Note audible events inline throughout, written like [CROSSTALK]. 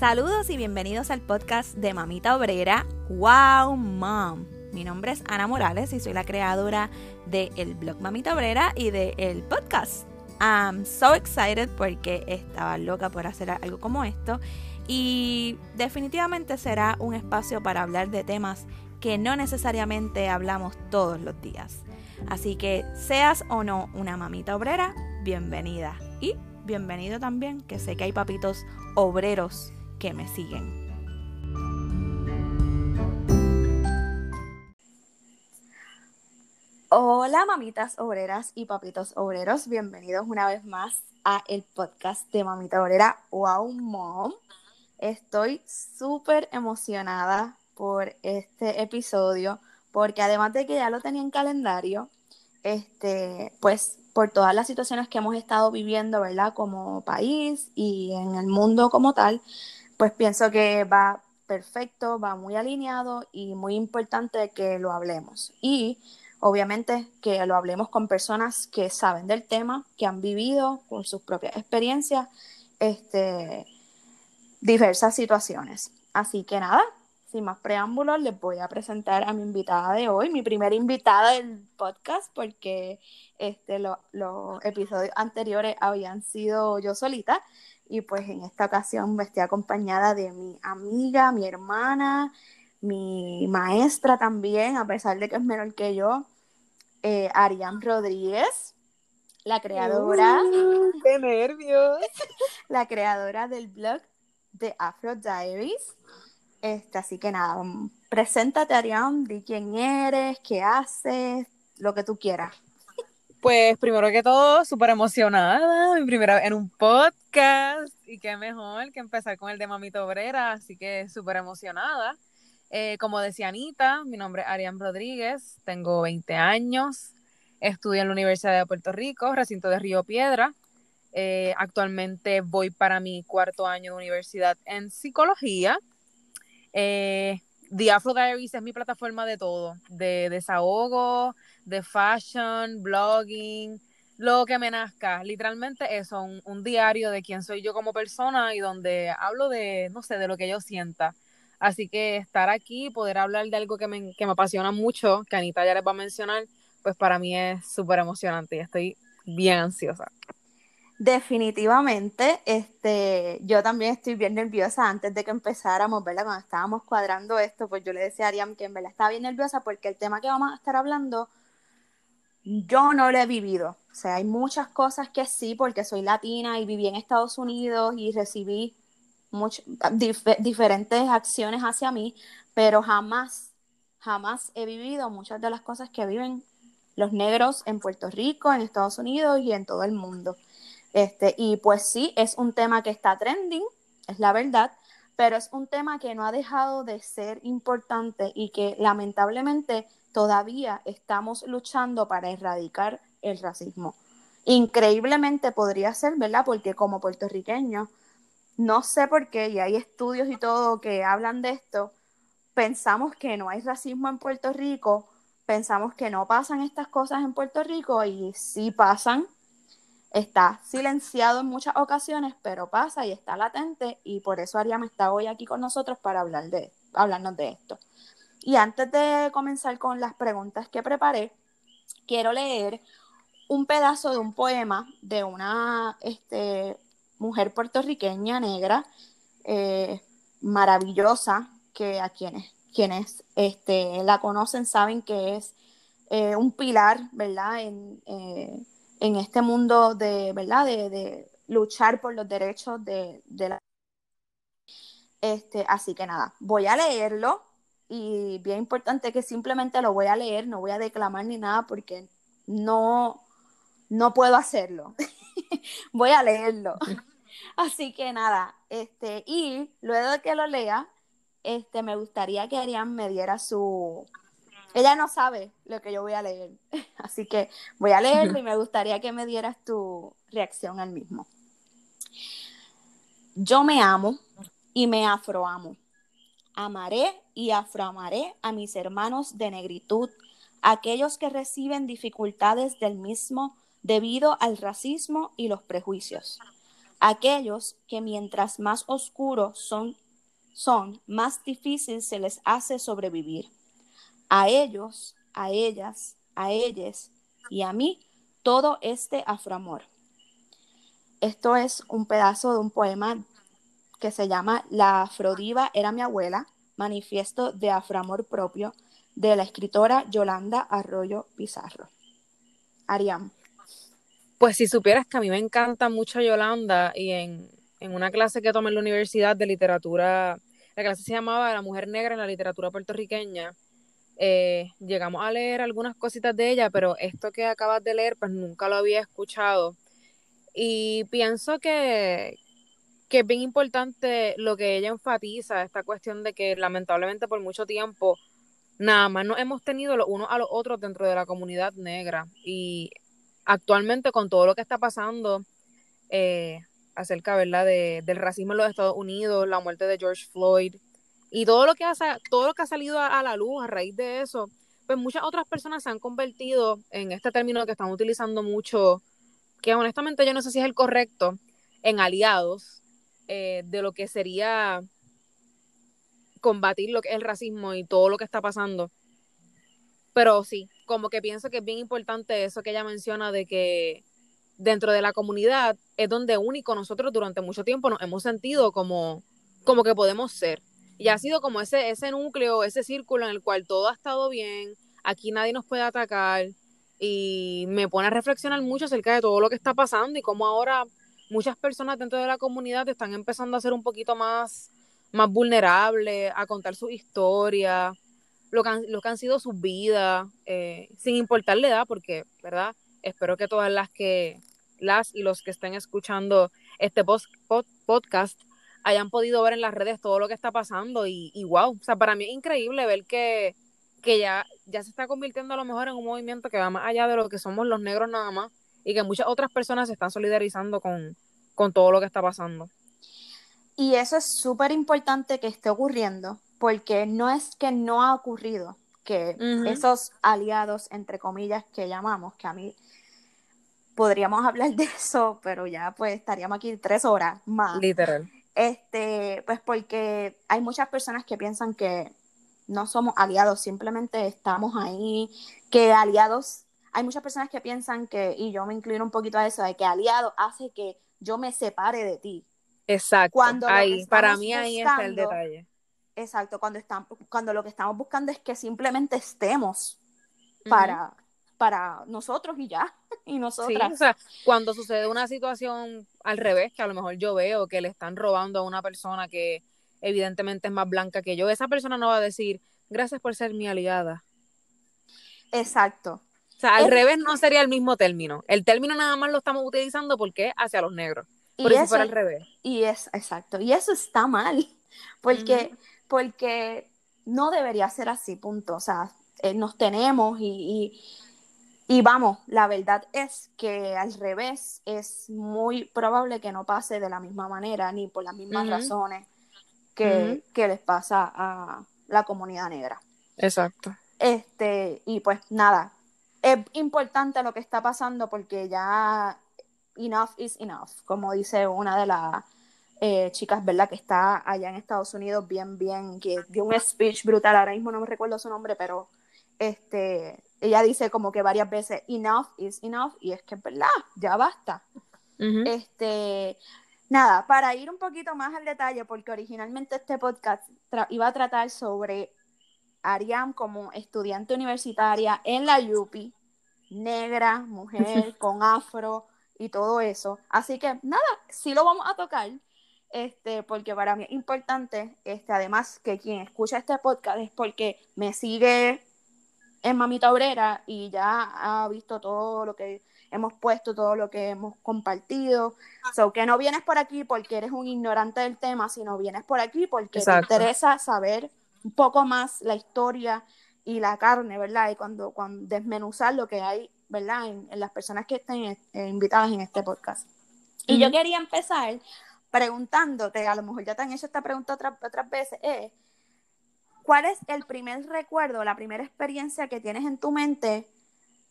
Saludos y bienvenidos al podcast de Mamita Obrera, Wow Mom. Mi nombre es Ana Morales y soy la creadora del blog Mamita Obrera y del podcast. I'm so excited porque estaba loca por hacer algo como esto y definitivamente será un espacio para hablar de temas que no necesariamente hablamos todos los días. Así que seas o no una mamita obrera, bienvenida. Y bienvenido también, que sé que hay papitos obreros que me siguen. Hola mamitas obreras y papitos obreros, bienvenidos una vez más a el podcast de Mamita Obrera Wow Mom. Estoy súper emocionada por este episodio porque además de que ya lo tenía en calendario, este, pues por todas las situaciones que hemos estado viviendo, ¿verdad? Como país y en el mundo como tal, pues pienso que va perfecto, va muy alineado y muy importante que lo hablemos. Y obviamente que lo hablemos con personas que saben del tema, que han vivido con sus propias experiencias este, diversas situaciones. Así que nada, sin más preámbulos, les voy a presentar a mi invitada de hoy, mi primera invitada del podcast, porque este, los episodios anteriores habían sido yo solita. Y pues en esta ocasión me estoy acompañada de mi amiga, mi hermana, mi maestra también, a pesar de que es menor que yo, eh, Arián Rodríguez, la creadora. Uh, ¡Qué nervios! [LAUGHS] La creadora del blog de Afro Diaries. Este, así que nada, mm, preséntate, Arián, di quién eres, qué haces, lo que tú quieras. Pues primero que todo, súper emocionada, mi primera vez en un podcast y qué mejor que empezar con el de Mamita Obrera, así que súper emocionada. Eh, como decía Anita, mi nombre es Arián Rodríguez, tengo 20 años, estudio en la Universidad de Puerto Rico, recinto de Río Piedra. Eh, actualmente voy para mi cuarto año de universidad en psicología. Eh, The Afro Diaries es mi plataforma de todo, de desahogo, de fashion, blogging, lo que me nazca. Literalmente eso, un, un, diario de quién soy yo como persona y donde hablo de, no sé, de lo que yo sienta. Así que estar aquí, poder hablar de algo que me, que me apasiona mucho, que Anita ya les va a mencionar, pues para mí es súper emocionante y estoy bien ansiosa. Definitivamente, este, yo también estoy bien nerviosa antes de que empezáramos, ¿verdad? Cuando estábamos cuadrando esto, pues yo le decía a Ariam que en verdad estaba bien nerviosa porque el tema que vamos a estar hablando, yo no lo he vivido. O sea, hay muchas cosas que sí, porque soy latina y viví en Estados Unidos y recibí dif diferentes acciones hacia mí, pero jamás, jamás he vivido muchas de las cosas que viven los negros en Puerto Rico, en Estados Unidos y en todo el mundo. Este, y pues sí, es un tema que está trending, es la verdad, pero es un tema que no ha dejado de ser importante y que lamentablemente todavía estamos luchando para erradicar el racismo. Increíblemente podría ser, ¿verdad? Porque como puertorriqueño, no sé por qué, y hay estudios y todo que hablan de esto, pensamos que no hay racismo en Puerto Rico, pensamos que no pasan estas cosas en Puerto Rico y sí pasan, está silenciado en muchas ocasiones, pero pasa y está latente y por eso Ariam está hoy aquí con nosotros para hablar de, hablarnos de esto. Y antes de comenzar con las preguntas que preparé, quiero leer un pedazo de un poema de una este, mujer puertorriqueña negra eh, maravillosa que a quienes, quienes este, la conocen saben que es eh, un pilar, ¿verdad? En, eh, en este mundo de, ¿verdad? De, luchar por los derechos de, la... Este, así que nada, voy a leerlo y bien importante que simplemente lo voy a leer, no voy a declamar ni nada porque no, no puedo hacerlo. [LAUGHS] voy a leerlo. [LAUGHS] Así que nada, este, y luego de que lo lea, este, me gustaría que Arián me diera su, ella no sabe lo que yo voy a leer, [LAUGHS] así que voy a leerlo y me gustaría que me dieras tu reacción al mismo. Yo me amo y me afroamo. Amaré y afroamaré a mis hermanos de negritud, aquellos que reciben dificultades del mismo debido al racismo y los prejuicios. aquellos que mientras más oscuros son, son, más difícil se les hace sobrevivir. A ellos, a ellas, a ellas y a mí, todo este afroamor. Esto es un pedazo de un poema que se llama La Afrodiva era mi abuela, manifiesto de afroamor propio, de la escritora Yolanda Arroyo Pizarro. Ariam. Pues si supieras que a mí me encanta mucho Yolanda y en, una clase que tomé en la universidad de literatura, la clase se llamaba La mujer negra en la literatura puertorriqueña, eh, llegamos a leer algunas cositas de ella, pero esto que acabas de leer, pues nunca lo había escuchado. Y pienso que, que es bien importante lo que ella enfatiza, esta cuestión de que lamentablemente por mucho tiempo nada más nos hemos tenido los unos a los otros dentro de la comunidad negra. Y actualmente con todo lo que está pasando eh, acerca ¿verdad? De, del racismo en los Estados Unidos, la muerte de George Floyd y todo lo que ha, salido a, la luz a raíz de eso, pues muchas otras personas se han convertido en este término que están utilizando mucho, que honestamente yo no sé si es el correcto, en aliados eh, de lo que sería combatir lo que es el racismo y todo lo que está pasando. Pero sí, como que pienso que es bien importante eso que ella menciona de que dentro de la comunidad es donde único nosotros durante mucho tiempo nos hemos sentido como, como que podemos ser. Y ha sido como ese, ese núcleo, ese círculo en el cual todo ha estado bien, aquí nadie nos puede atacar y me pone a reflexionar mucho acerca de todo lo que está pasando y cómo ahora muchas personas dentro de la comunidad están empezando a ser un poquito más, más vulnerables, a contar su historia, lo que han, que han sido sus vidas, eh, sin importar la edad, porque, ¿verdad? Espero que todas las que, las y los que estén escuchando este post, podcast hayan podido ver en las redes todo lo que está pasando y, y wow, o sea, para mí es increíble ver que, que ya, ya se está convirtiendo a lo mejor en un movimiento que va más allá de lo que somos los negros nada más y que muchas otras personas se están solidarizando con, con todo lo que está pasando. Y eso es súper importante que esté ocurriendo, porque no es que no ha ocurrido, que esos aliados, entre comillas, que llamamos, que a mí podríamos [LAUGHS] hablar de eso, pero ya pues estaríamos aquí tres horas más. Literal. Este, pues porque hay muchas personas que piensan que no somos aliados, simplemente estamos ahí, que aliados, hay muchas personas que piensan que, y yo me inclino un poquito a eso, de que aliado hace que yo me separe de ti. Exacto. Cuando ahí, para mí ahí está el detalle. Exacto, cuando, estamos, cuando lo que estamos buscando es que simplemente estemos para, para nosotros y ya, [LAUGHS] y nosotras. Sí, o sea, cuando sucede una situación al revés, que a lo mejor yo veo que le están robando a una persona que evidentemente es más blanca que yo, esa persona no va a decir, gracias por ser mi aliada. Exacto. O sea, al revés no sería el mismo término. El término nada más lo estamos utilizando porque hacia los negros. Por eso, fuera al revés. Y es, exacto. Y eso está mal. Porque porque no debería ser así, punto. O sea, eh, nos tenemos y, y, vamos, la verdad es que al revés es muy probable que no pase de la misma manera ni por las mismas razones que, que, les pasa a la comunidad negra. Exacto. Este, y pues nada, es importante lo que está pasando porque ya enough is enough, como dice una de las eh, chicas, ¿verdad? Que está allá en Estados Unidos, bien, bien, que dio un speech brutal, ahora mismo no me recuerdo su nombre, pero este, ella dice como que varias veces, enough is enough, y es que es verdad, ya basta. Este, nada, para ir un poquito más al detalle, porque originalmente este podcast iba a tratar sobre Ariam como estudiante universitaria en la UPI, negra, mujer, [LAUGHS] con afro y todo eso. Así que nada, sí lo vamos a tocar, este, porque para mí es importante, este, además que quien escucha este podcast es porque me sigue en Mamita Obrera y ya ha visto todo lo que hemos puesto, todo lo que hemos compartido. So, que no vienes por aquí porque eres un ignorante del tema, sino vienes por aquí porque te interesa saber un poco más la historia y la carne, ¿verdad? Y cuando, cuando desmenuzar lo que hay, ¿verdad? En, las personas que estén eh, invitadas en este podcast. Y yo quería empezar preguntándote, a lo mejor ya te han hecho esta pregunta otras, otras veces, es, ¿cuál es el primer recuerdo, la primera experiencia que tienes en tu mente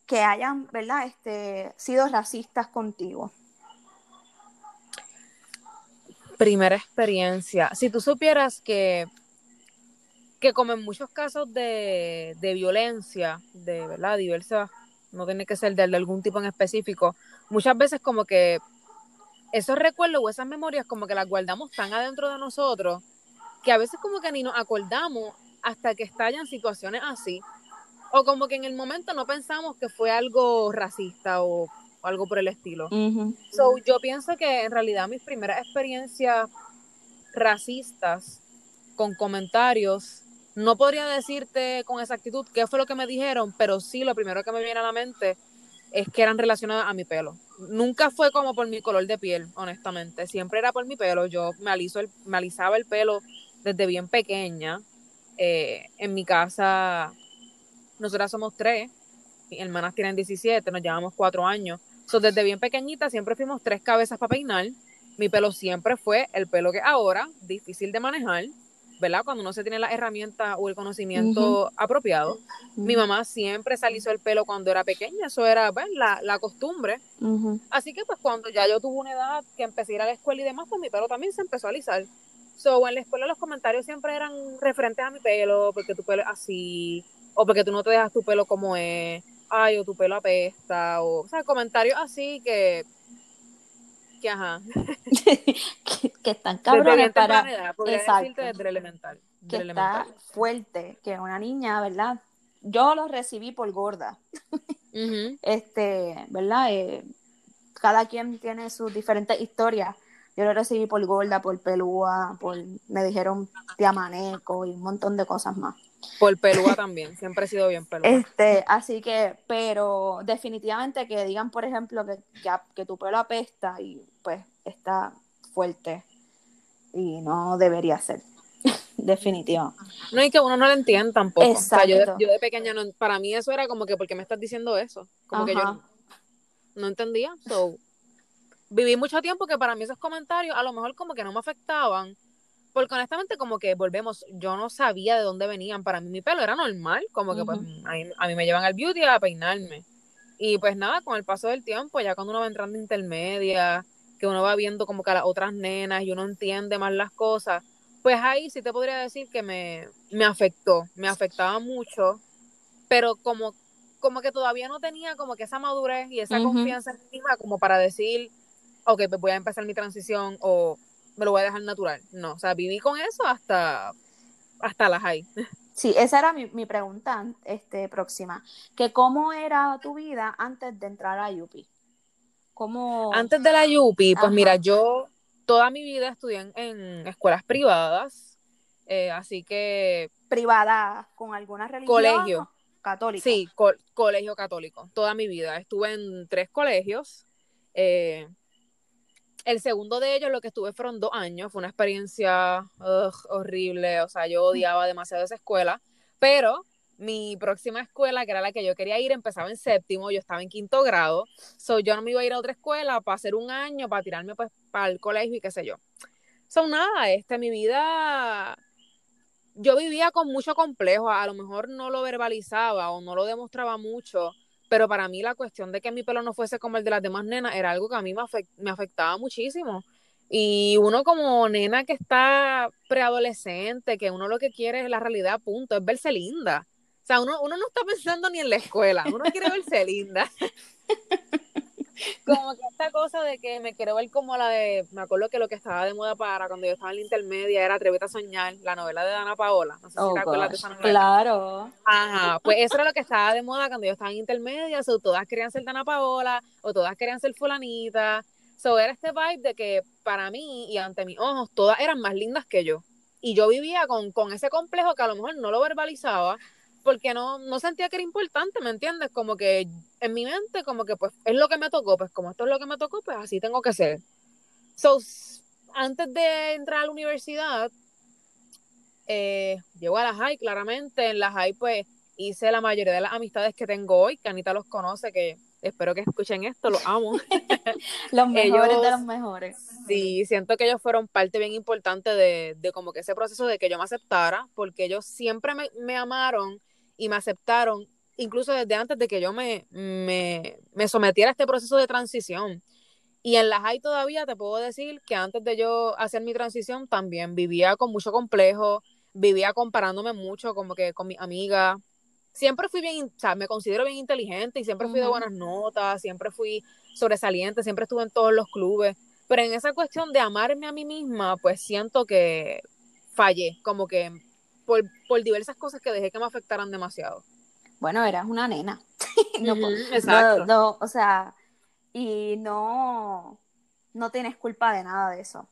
que hayan, ¿verdad?, este, sido racistas contigo. Primera experiencia. Si tú supieras que, que como en muchos casos de, de violencia, de verdad, diversa, no tiene que ser de, de algún tipo en específico, muchas veces como que esos recuerdos o esas memorias como que las guardamos tan adentro de nosotros que a veces como que ni nos acordamos hasta que estallan situaciones así. O como que en el momento no pensamos que fue algo racista o, algo por el estilo. So, yo pienso que en realidad mis primeras experiencias racistas con comentarios, no podría decirte con exactitud qué fue lo que me dijeron, pero sí lo primero que me viene a la mente es que eran relacionadas a mi pelo. Nunca fue como por mi color de piel, honestamente. Siempre era por mi pelo. Yo me, aliso el, me alisaba el pelo desde bien pequeña. Eh, en mi casa, nosotras somos tres, mis hermanas tienen 17, nos llevamos cuatro años. So, desde bien pequeñita siempre fuimos tres cabezas para peinar. Mi pelo siempre fue el pelo que ahora, difícil de manejar, ¿verdad? Cuando no se tiene la herramienta o el conocimiento apropiado. Mi mamá siempre se alisó el pelo cuando era pequeña, eso era pues, la, la, costumbre. Así que pues cuando ya yo tuve una edad que empecé a ir a la escuela y demás, pues mi pelo también se empezó a alisar. So, en la escuela los comentarios siempre eran referentes a mi pelo, porque tu pelo es así, o porque tú no te dejas tu pelo como es, ay, o tu pelo apesta, o, o sea, comentarios así que, que ajá. [LAUGHS] que, están [LAUGHS] cabrones para... Edad, Exacto. desde elemental. que está fuerte, que una niña, ¿verdad? Yo lo recibí por gorda. [LAUGHS] Este, ¿verdad? Eh, cada quien tiene sus diferentes historias yo lo recibí por gorda, por pelúa, por me dijeron tiamaneco y un montón de cosas más. Por pelúa también, siempre he sido bien pelúa. Este, así que, pero definitivamente que digan, por ejemplo, que, que, tu pelo apesta y pues está fuerte y no debería ser. [LAUGHS] Definitivo. No, y que uno no lo entiende tampoco. Exacto. yo, de, pequeña, no, para mí eso era como que, ¿por qué me estás diciendo eso? Como que yo no, entendía. So, viví mucho tiempo que para mí esos comentarios a lo mejor como que no me afectaban, porque honestamente como que volvemos, yo no sabía de dónde venían, para mí mi pelo era normal, como que pues a mí, me llevan al beauty a peinarme. Y pues nada, con el paso del tiempo, ya cuando uno va entrando intermedia, que uno va viendo como que a las otras nenas y uno entiende más las cosas, pues ahí sí te podría decir que me, me afectó, me afectaba mucho, pero como, como que todavía no tenía como que esa madurez y esa confianza en mí misma como para decir, ok, pues voy a empezar mi transición o me lo voy a dejar natural. No, o sea, viví con eso hasta, hasta las high. [LAUGHS] Sí, esa era mi, mi, pregunta este, próxima. Que ¿Cómo era tu vida antes de entrar a Yupi? ¿Cómo... Antes de la Yupi, pues mira, yo toda mi vida estudié en, escuelas privadas, eh, así que... ¿Privadas con alguna religión? Colegio. Católico. Sí, colegio católico. Toda mi vida. Estuve en tres colegios. Eh, el segundo de ellos, lo que estuve fueron dos años, fue una experiencia horrible, o sea, yo odiaba demasiado esa escuela, pero mi próxima escuela, que era la que yo quería ir, empezaba en séptimo, yo estaba en quinto grado, so yo no me iba a ir a otra escuela para hacer un año, para tirarme pues para el colegio y qué sé yo. Son nada, este, mi vida, yo vivía con mucho complejo, a lo mejor no lo verbalizaba o no lo demostraba mucho, pero para mí la cuestión de que mi pelo no fuese como el de las demás nenas era algo que a mí me, afectaba muchísimo. Y uno como nena que está preadolescente, que uno lo que quiere es la realidad, punto, es verse linda. O sea, uno, uno no está pensando ni en la escuela, uno quiere verse [LAUGHS] linda. [LAUGHS] como que esta cosa de que me quiero ver como la de, me acuerdo que lo que estaba de moda para cuando yo estaba en la intermedia era Atrévete a soñar, la novela de Dana Paola, no sé si oh, te acuerdas de esa novela. Claro. Ajá, pues eso era lo que estaba de moda cuando yo estaba en intermedia, o todas querían ser Dana Paola, o todas querían ser fulanita, so era este vibe de que para mí y ante mis ojos todas eran más lindas que yo, y yo vivía con, con ese complejo que a lo mejor no lo verbalizaba, porque no, no sentía que era importante, ¿me entiendes? Como que en mi mente, como que pues es lo que me tocó, pues como esto es lo que me tocó, pues así tengo que ser. So, antes de entrar a la universidad, eh, llego a la high, claramente, en la high pues hice la mayoría de las amistades que tengo hoy, que Anita los conoce, que espero que escuchen esto, los amo. [LAUGHS] los mejores de los mejores. Sí, siento que ellos fueron parte bien importante de, de, como que ese proceso de que yo me aceptara, porque ellos siempre me, me amaron y me aceptaron, incluso desde antes de que yo me, me, me sometiera a este proceso de transición. Y en la high todavía te puedo decir que antes de yo hacer mi transición también vivía con mucho complejo, vivía comparándome mucho como que con mi amiga. Siempre fui bien, o sea, me considero bien inteligente y siempre fui de buenas notas, siempre fui sobresaliente, siempre estuve en todos los clubes. Pero en esa cuestión de amarme a mí misma, pues siento que fallé, como que por, por diversas cosas que dejé que me afectaran demasiado. Bueno, eras una nena. [LAUGHS] exacto. no, o sea, y no, no tienes culpa de nada de eso.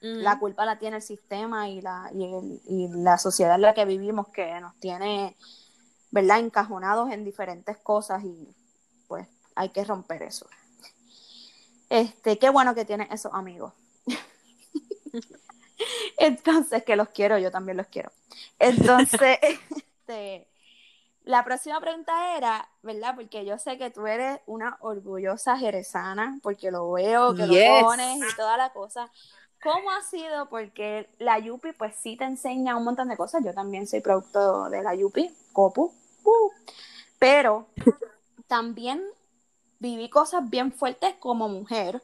La culpa la tiene el sistema y la, y, la sociedad en la que vivimos que nos tiene, ¿verdad?, encajonados en diferentes cosas y pues hay que romper eso. Este, qué bueno que tienes esos amigos. [LAUGHS] [LAUGHS] Entonces, que los quiero, yo también los quiero. Entonces, [LAUGHS] este, la próxima pregunta era, ¿verdad? Porque yo sé que tú eres una orgullosa jerezana, porque lo veo, que lo pones y toda la cosa. ¿Cómo ha sido? Porque la Yupi, pues sí te enseña un montón de cosas. Yo también soy producto de la Yupi, Copu. Uh. pero también viví cosas bien fuertes como mujer.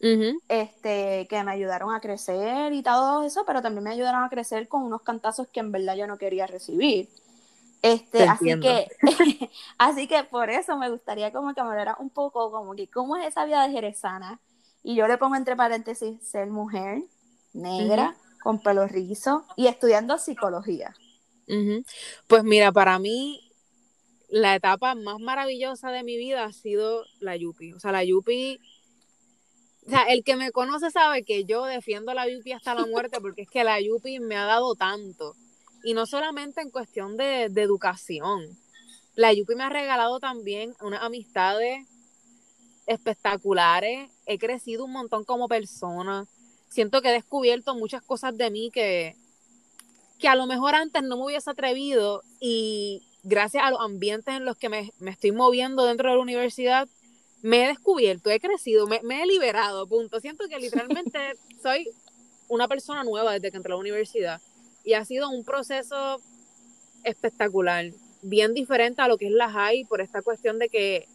Este, que me ayudaron a crecer y todo eso, pero también me ayudaron a crecer con unos cantazos que en verdad yo no quería recibir. Este, así que, [LAUGHS] así que por eso me gustaría como que me hablara un poco como que cómo es esa vida de jerezana. Y yo le pongo entre paréntesis ser mujer, negra, con pelo rizo y estudiando psicología. Pues mira, para mí la etapa más maravillosa de mi vida ha sido la Yupi. O sea, la Yupi, o sea, el que me conoce sabe que yo defiendo la Yupi hasta la muerte porque es que la Yupi me ha dado tanto y no solamente en cuestión de, educación. La Yupi me ha regalado también unas amistades espectaculares. He crecido un montón como persona. Siento que he descubierto muchas cosas de mí que, que a lo mejor antes no me hubiese atrevido y gracias a los ambientes en los que me, estoy moviendo dentro de la universidad, me he descubierto, he crecido, me, me he liberado, punto. Siento que literalmente [LAUGHS] soy una persona nueva desde que entré a la universidad y ha sido un proceso espectacular, bien diferente a lo que es la high por esta cuestión de que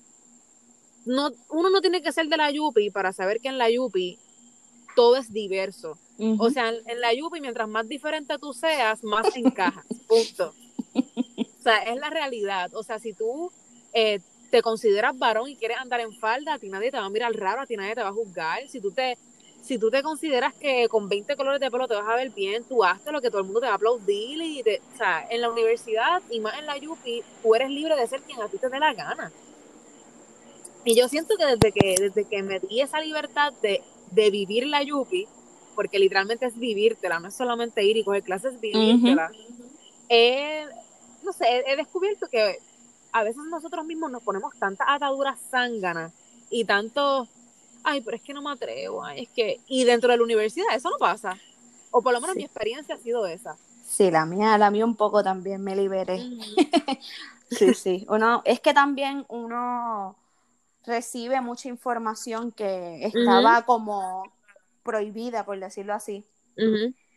no, uno no tiene que ser de la Yupi para saber que en la Yupi todo es diverso. O sea, en, la Yupi, mientras más diferente tú seas, más encajas. Punto. [LAUGHS] O sea, es la realidad. O sea, si tú eh, te consideras varón y quieres andar en falda, a ti nadie te va a mirar raro, a ti nadie te va a juzgar. Si tú te si tú te consideras que con 20 colores de pelo te vas a ver bien, tú hazte lo que todo el mundo te va a aplaudir y te, o sea, en la universidad y más en la Yupi, tú eres libre de ser quien a ti te dé la gana. Y yo siento que desde que, desde que me di esa libertad de, vivir la Yupi, porque literalmente es vivírtela, no es solamente ir y coger clases, vivírtela, no sé, he, descubierto que a veces nosotros mismos nos ponemos tantas ataduras zánganas y tantos ay, pero es que no me atrevo, ay, es que, y dentro de la universidad eso no pasa, o por lo menos mi experiencia ha sido esa. Sí, la mía, la mía un poco también me liberé. [LAUGHS] sí, sí, uno, es que también uno recibe mucha información que estaba como prohibida, por decirlo así.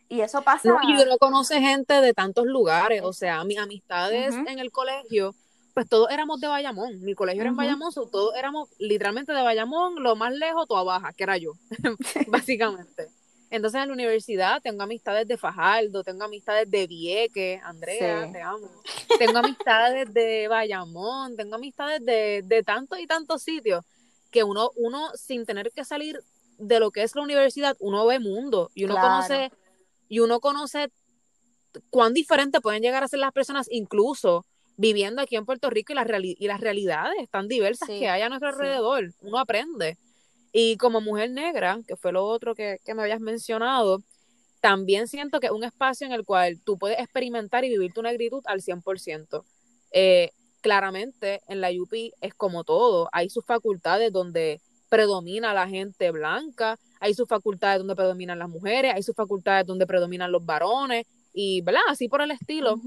Y eso pasa. No, y uno conoce gente de tantos lugares, o sea, mis amistades en el colegio pues todos éramos de Bayamón. Mi colegio era en Bayamón, todos éramos literalmente de Bayamón, lo más lejos, toda baja, que era yo, [LAUGHS] [LAUGHS] básicamente. Entonces en la universidad tengo amistades de Fajardo, tengo amistades de Vieque, Andrea, te amo. Tengo amistades de Bayamón, tengo amistades de, de tantos y tantos sitios que uno, uno sin tener que salir de lo que es la universidad, uno ve mundo y uno conoce, y uno conoce cuán diferente pueden llegar a ser las personas, incluso viviendo aquí en Puerto Rico y las, y las realidades tan diversas que hay a nuestro alrededor. Uno aprende. Y como mujer negra, que fue lo otro que, me habías mencionado, también siento que es un espacio en el cual tú puedes experimentar y vivir tu negritud al 100%. Eh, claramente, en la UP es como todo. Hay sus facultades donde predomina la gente blanca, hay sus facultades donde predominan las mujeres, hay sus facultades donde predominan los varones, y, ¿verdad? Así por el estilo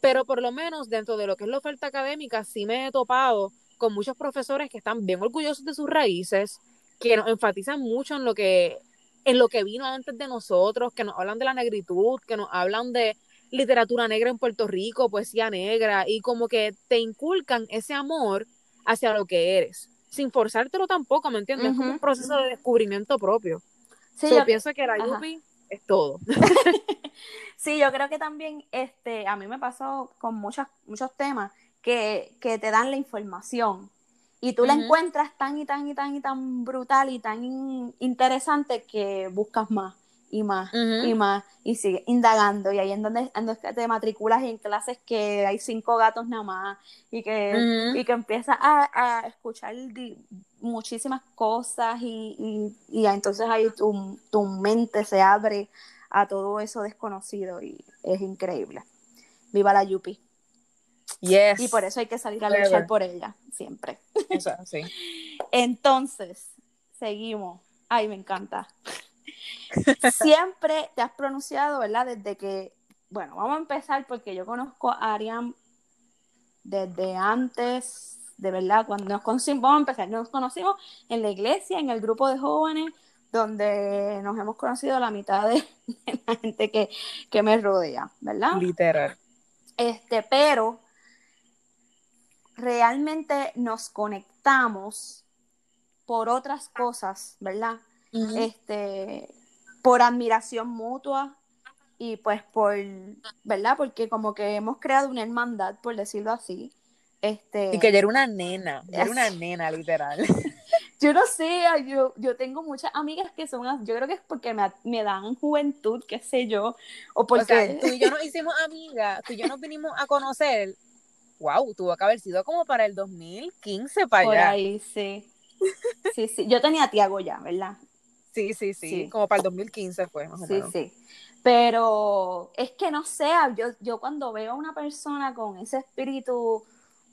pero por lo menos dentro de lo que es la oferta académica sí me he topado con muchos profesores que están bien orgullosos de sus raíces, que nos enfatizan mucho en lo que en lo que vino antes de nosotros, que nos hablan de la negritud, que nos hablan de literatura negra en Puerto Rico, poesía negra y como que te inculcan ese amor hacia lo que eres, sin forzártelo tampoco, ¿me entiendes? Es como un proceso de descubrimiento propio. Sí, yo pienso que la Yupi es todo. [LAUGHS] sí, yo creo que también este, a mí me pasó con muchas, muchos temas que, que te dan la información y tú la encuentras tan y tan y tan y tan brutal y tan interesante que buscas más y más y más y sigues indagando y ahí en donde, te matriculas en clases que hay cinco gatos nada más y que, y que empiezas a, escuchar muchísimas cosas y, y, entonces ahí tu, tu mente se abre a todo eso desconocido y es increíble. Viva la Yupi. Y por eso hay que salir a luchar por ella, siempre. [LAUGHS] Entonces, seguimos. Ay, me encanta. Siempre te has pronunciado, ¿verdad? Desde que, bueno, vamos a empezar porque yo conozco a Ariam desde antes, de verdad, cuando nos conocimos, vamos a empezar, nos conocimos en la iglesia, en el grupo de jóvenes, donde nos hemos conocido la mitad de, la gente que, que me rodea, ¿verdad? Literal. Este, pero realmente nos conectamos por otras cosas, ¿verdad? Este, por admiración mutua y pues por, ¿verdad? Porque como que hemos creado una hermandad, por decirlo así. Este, y que yo era una nena, yo era una nena, literal. [LAUGHS] yo no sé, yo, yo tengo muchas amigas que son, yo creo que es porque me, me dan juventud, qué sé yo, o porque... O sea, tú y yo nos hicimos amigas, tú y yo nos vinimos a conocer wow, tuvo que haber sido como para el 2015 para Por ahí, sí. Sí, sí. Yo tenía a Tiago ya, ¿verdad? Sí, sí, sí, Como para el 2015 fue, más o menos. Sí, sí. Pero es que no sé, yo, yo cuando veo a una persona con ese espíritu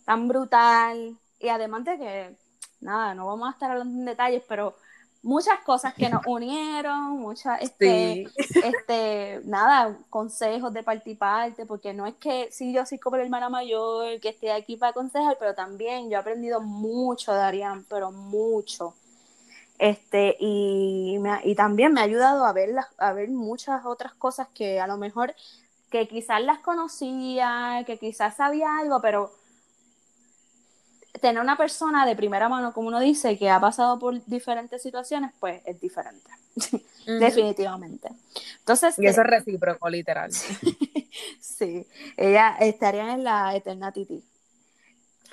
tan brutal, y además de que, nada, no vamos a estar hablando en detalles, pero muchas cosas que nos [LAUGHS] unieron, muchas, este, [LAUGHS] este, nada, consejos de parte y parte, porque no es que sí, yo soy como la hermana mayor, que esté aquí para aconsejar, pero también yo he aprendido mucho de Arián, pero mucho. Este, y, y también me ha ayudado a ver, a ver muchas otras cosas que a lo mejor, que quizás las conocía, que quizás sabía algo, pero tener una persona de primera mano, como uno dice, que ha pasado por diferentes situaciones, pues es diferente. [LAUGHS] Definitivamente. Entonces. Y eso es recíproco, literal. [LAUGHS] sí. Ella estaría en la Eternity.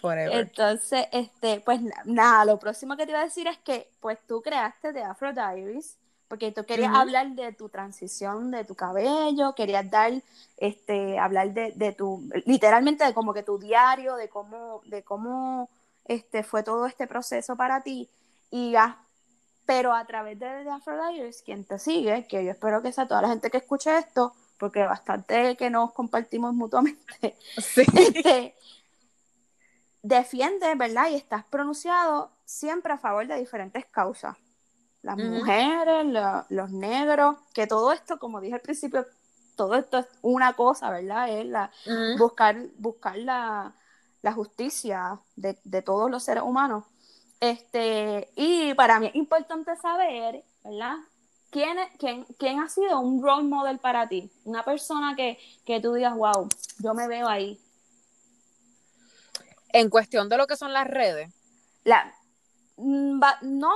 Forever. Entonces, este, pues nada, lo próximo que te iba a decir es que, pues tú creaste The Afro Diaries, porque tú querías hablar de tu transición de tu cabello, querías dar, este, hablar de, de, tu, literalmente de como que tu diario, de cómo, de cómo este, fue todo este proceso para ti, y pero a través de The Afro Diaries, quien te sigue, que yo espero que sea toda la gente que escuche esto, porque bastante que nos compartimos mutuamente, sí. [LAUGHS] este, defiende, ¿verdad? Y estás pronunciado siempre a favor de diferentes causas las mujeres, los negros, que todo esto, como dije al principio, todo esto es una cosa, ¿verdad? Es la, buscar, buscar la, justicia de, todos los seres humanos. Este, y para mí es importante saber, ¿verdad? ¿Quién, quién, quién ha sido un role model para ti? Una persona que, que tú digas, wow, yo me veo ahí. En cuestión de lo que son las redes. La, Mm, no,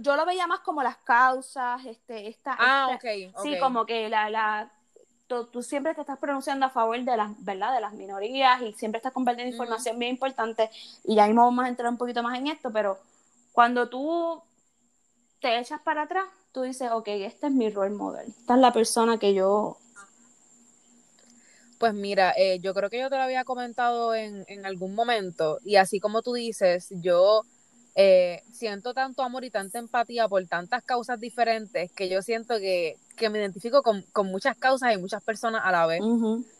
yo lo veía más como las causas, este, esta, ah, okay, sí, como que la, la tú, siempre te estás pronunciando a favor de las, ¿verdad? De las minorías y siempre estás compartiendo información bien importante y ahí vamos a entrar un poquito más en esto, pero cuando tú te echas para atrás, tú dices, ok, este es mi role model, esta es la persona que yo... Pues mira, eh, yo creo que yo te lo había comentado en, en algún momento y así como tú dices, yo eh, siento tanto amor y tanta empatía por tantas causas diferentes que yo siento que, me identifico con, muchas causas y muchas personas a la vez.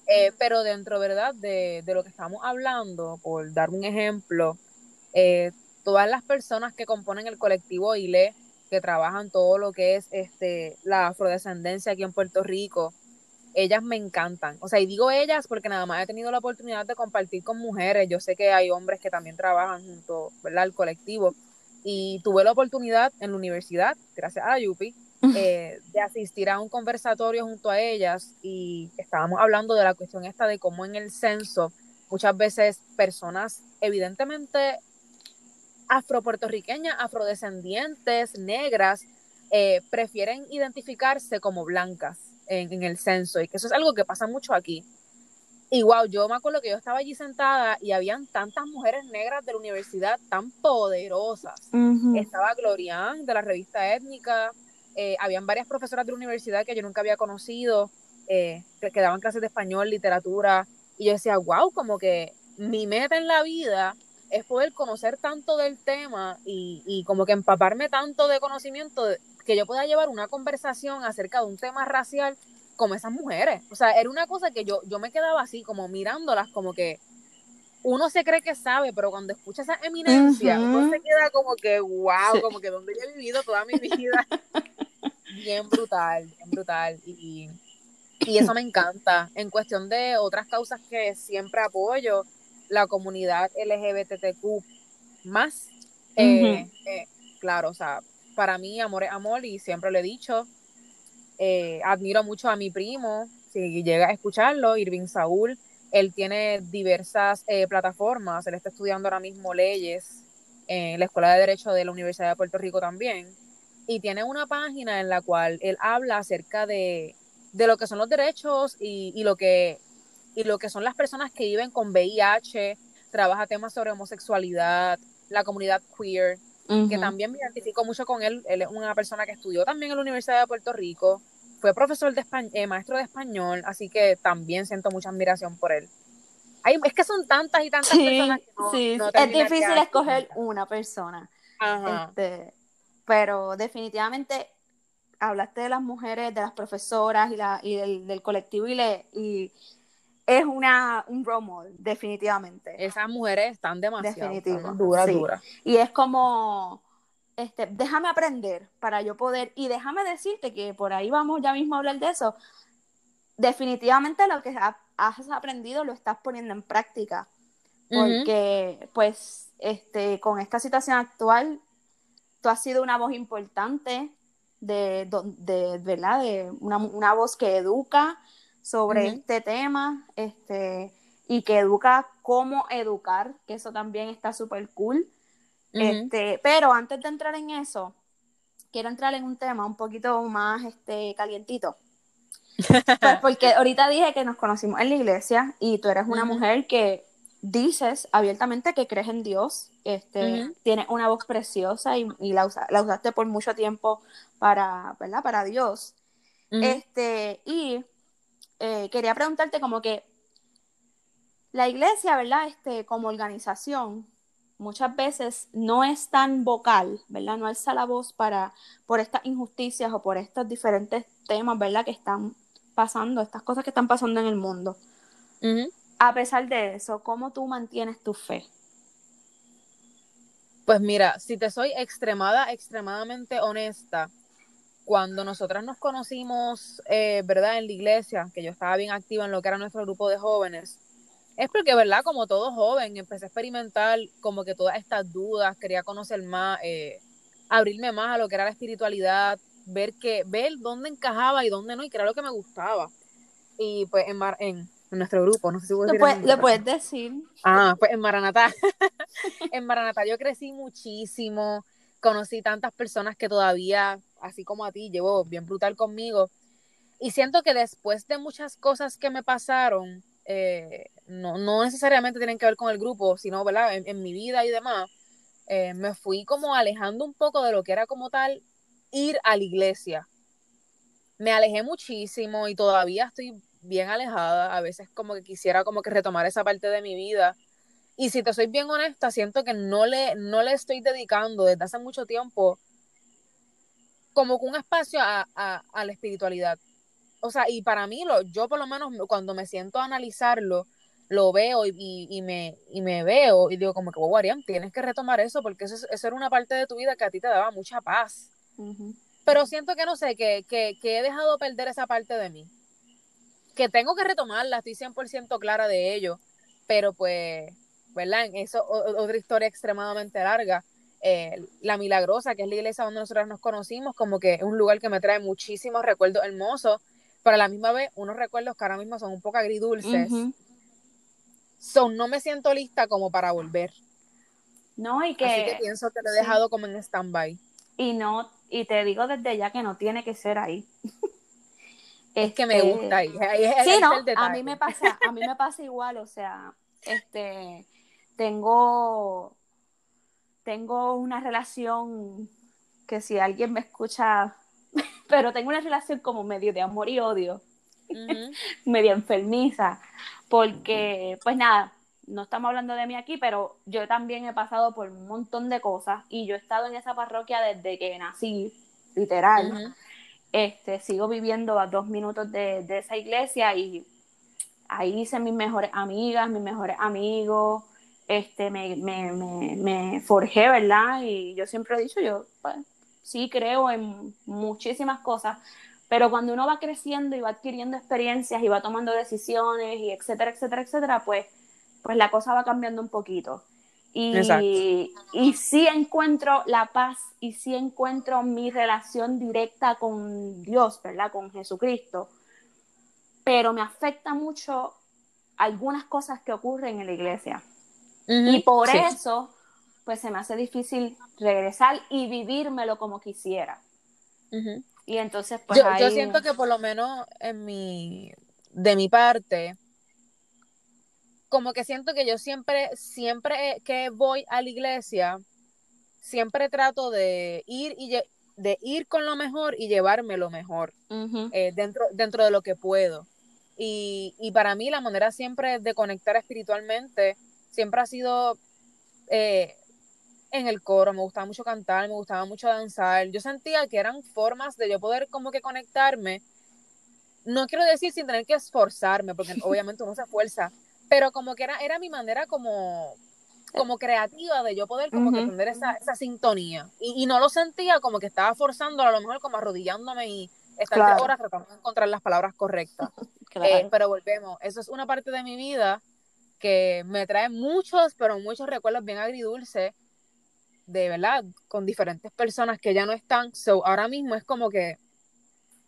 Eh, pero dentro, ¿verdad? De, lo que estamos hablando, por dar un ejemplo, eh, todas las personas que componen el colectivo ILE, que trabajan todo lo que es este, la afrodescendencia aquí en Puerto Rico, ellas me encantan. O sea, y digo ellas porque nada más he tenido la oportunidad de compartir con mujeres. Yo sé que hay hombres que también trabajan junto, ¿verdad?, al colectivo. Y tuve la oportunidad en la universidad, gracias a Yupi, eh, de asistir a un conversatorio junto a ellas y estábamos hablando de la cuestión esta de cómo en el censo muchas veces personas evidentemente afropuertorriqueñas, afrodescendientes, negras, eh, prefieren identificarse como blancas en, en, el censo y que eso es algo que pasa mucho aquí. Y wow, yo me acuerdo que yo estaba allí sentada y habían tantas mujeres negras de la universidad tan poderosas. Estaba Glorian de la revista Étnica, eh, habían varias profesoras de la universidad que yo nunca había conocido, eh, que, daban clases de español, literatura, y yo decía, wow, como que mi meta en la vida es poder conocer tanto del tema y, y como que empaparme tanto de conocimiento que yo pueda llevar una conversación acerca de un tema racial como esas mujeres. O sea, era una cosa que yo, yo me quedaba así, como mirándolas, como que uno se cree que sabe, pero cuando escucha esa eminencia, uno se queda como que, wow, como que donde yo he vivido toda mi vida. [LAUGHS] bien brutal, bien brutal. Y, y eso me encanta. En cuestión de otras causas que siempre apoyo, la comunidad LGBTQ más, eh, eh, claro, o sea, para mí amor es amor y siempre lo he dicho, eh, admiro mucho a mi primo, si llega a escucharlo, Irving Saúl. Él tiene diversas eh, plataformas, él está estudiando ahora mismo leyes en la Escuela de Derecho de la Universidad de Puerto Rico también. Y tiene una página en la cual él habla acerca de, de lo que son los derechos y, y, lo que, y lo que son las personas que viven con VIH, trabaja temas sobre homosexualidad, la comunidad queer, que también me identifico mucho con él. Él es una persona que estudió también en la Universidad de Puerto Rico, fue profesor de español, eh, maestro de español, así que también siento mucha admiración por él. Hay, es que son tantas y tantas personas que no, sí, es difícil escoger una persona. Este, pero definitivamente hablaste de las mujeres, de las profesoras y, la, y del, del colectivo y, le, y es una, un role definitivamente. Esas mujeres están demasiado duras, duras. Y es como, este, déjame aprender para yo poder, y déjame decirte que por ahí vamos ya mismo a hablar de eso. Definitivamente lo que has aprendido lo estás poniendo en práctica. Porque, pues, este, con esta situación actual, tú has sido una voz importante de, de, ¿verdad? De una, una voz que educa, sobre este tema este, y que educa cómo educar, que eso también está súper cool. este, pero antes de entrar en eso, quiero entrar en un tema un poquito más este, calientito. [LAUGHS] pues porque ahorita dije que nos conocimos en la iglesia y tú eres una mujer que dices abiertamente que crees en Dios, este, tienes una voz preciosa y, la, la, usaste por mucho tiempo para, ¿verdad? para Dios. Este, y eh, quería preguntarte como que la iglesia, ¿verdad? Este, como organización, muchas veces no es tan vocal, ¿verdad? No alza la voz para, por estas injusticias o por estos diferentes temas, ¿verdad? Que están pasando, estas cosas que están pasando en el mundo. A pesar de eso, ¿cómo tú mantienes tu fe? Pues mira, si te soy extremada, extremadamente honesta, cuando nosotras nos conocimos, eh, ¿verdad? En la iglesia, que yo estaba bien activa en lo que era nuestro grupo de jóvenes, es porque, ¿verdad? Como todo joven, empecé a experimentar como que todas estas dudas, quería conocer más, eh, abrirme más a lo que era la espiritualidad, ver que, ver dónde encajaba y dónde no, y que era lo que me gustaba. Y pues en, en, nuestro grupo, no sé si puedo decir. Lo, puedes decir. Ah, pues en Maranatá. [LAUGHS] en Maranatá yo crecí muchísimo, conocí tantas personas que todavía así como a ti, llevo bien brutal conmigo. Y siento que después de muchas cosas que me pasaron, eh, no, no, necesariamente tienen que ver con el grupo, sino ¿verdad? En, mi vida y demás, eh, me fui como alejando un poco de lo que era como tal ir a la iglesia. Me alejé muchísimo y todavía estoy bien alejada. A veces como que quisiera como que retomar esa parte de mi vida. Y si te soy bien honesta, siento que no le, no le estoy dedicando desde hace mucho tiempo como un espacio a, la espiritualidad. O sea, y para mí, lo, yo por lo menos cuando me siento a analizarlo, lo veo y, me, y me veo y digo como que, wow, Arián, tienes que retomar eso porque eso, era una parte de tu vida que a ti te daba mucha paz. Pero siento que no sé, que, que, que, he dejado perder esa parte de mí. Que tengo que retomarla, estoy 100% clara de ello. Pero pues, ¿verdad? Eso otra historia extremadamente larga. Eh, la Milagrosa, que es la iglesia donde nosotros nos conocimos, como que es un lugar que me trae muchísimos recuerdos hermosos, pero a la misma vez unos recuerdos que ahora mismo son un poco agridulces. Son, no me siento lista como para volver. No, y que... Así que pienso que lo he dejado como en stand-by. Y no, y te digo desde ya que no tiene que ser ahí. [LAUGHS] es que me gusta ahí. sí, no, a mí me pasa, a mí me pasa igual, o sea, este, tengo, tengo una relación que si alguien me escucha, [LAUGHS] pero tengo una relación como medio de amor y odio, [LAUGHS] medio enfermiza, porque, pues nada, no estamos hablando de mí aquí, pero yo también he pasado por un montón de cosas y yo he estado en esa parroquia desde que nací, literal. Este, sigo viviendo a dos minutos de, esa iglesia y ahí hice mis mejores amigas, mis mejores amigos, este, me, me, me, forjé, ¿verdad? Y yo siempre he dicho, yo pues, sí creo en muchísimas cosas, pero cuando uno va creciendo y va adquiriendo experiencias y va tomando decisiones y etcétera, etcétera, etcétera, pues pues la cosa va cambiando un poquito. Y, y sí encuentro la paz y sí encuentro mi relación directa con Dios, ¿verdad? Con Jesucristo. Pero me afecta mucho algunas cosas que ocurren en la iglesia. Y por eso, pues se me hace difícil regresar y vivírmelo como quisiera. Y entonces, pues yo, yo siento que por lo menos en mi, de mi parte, como que siento que yo siempre, siempre que voy a la iglesia, siempre trato de ir y de ir con lo mejor y llevarme lo mejor eh, dentro, dentro de lo que puedo. Y, para mí la manera siempre de conectar espiritualmente siempre ha sido eh, en el coro, me gustaba mucho cantar, me gustaba mucho danzar. Yo sentía que eran formas de yo poder como que conectarme. No quiero decir sin tener que esforzarme, porque [LAUGHS] obviamente uno se esfuerza, pero como que era, era mi manera como, como creativa de yo poder como que tener esa, esa sintonía. Y, no lo sentía como que estaba forzando, a lo mejor como arrodillándome y estar claro. horas tratando de encontrar las palabras correctas. [LAUGHS] Eh, pero volvemos, eso es una parte de mi vida que me trae muchos, pero muchos recuerdos bien agridulces de verdad, con diferentes personas que ya no están. So, ahora mismo es como que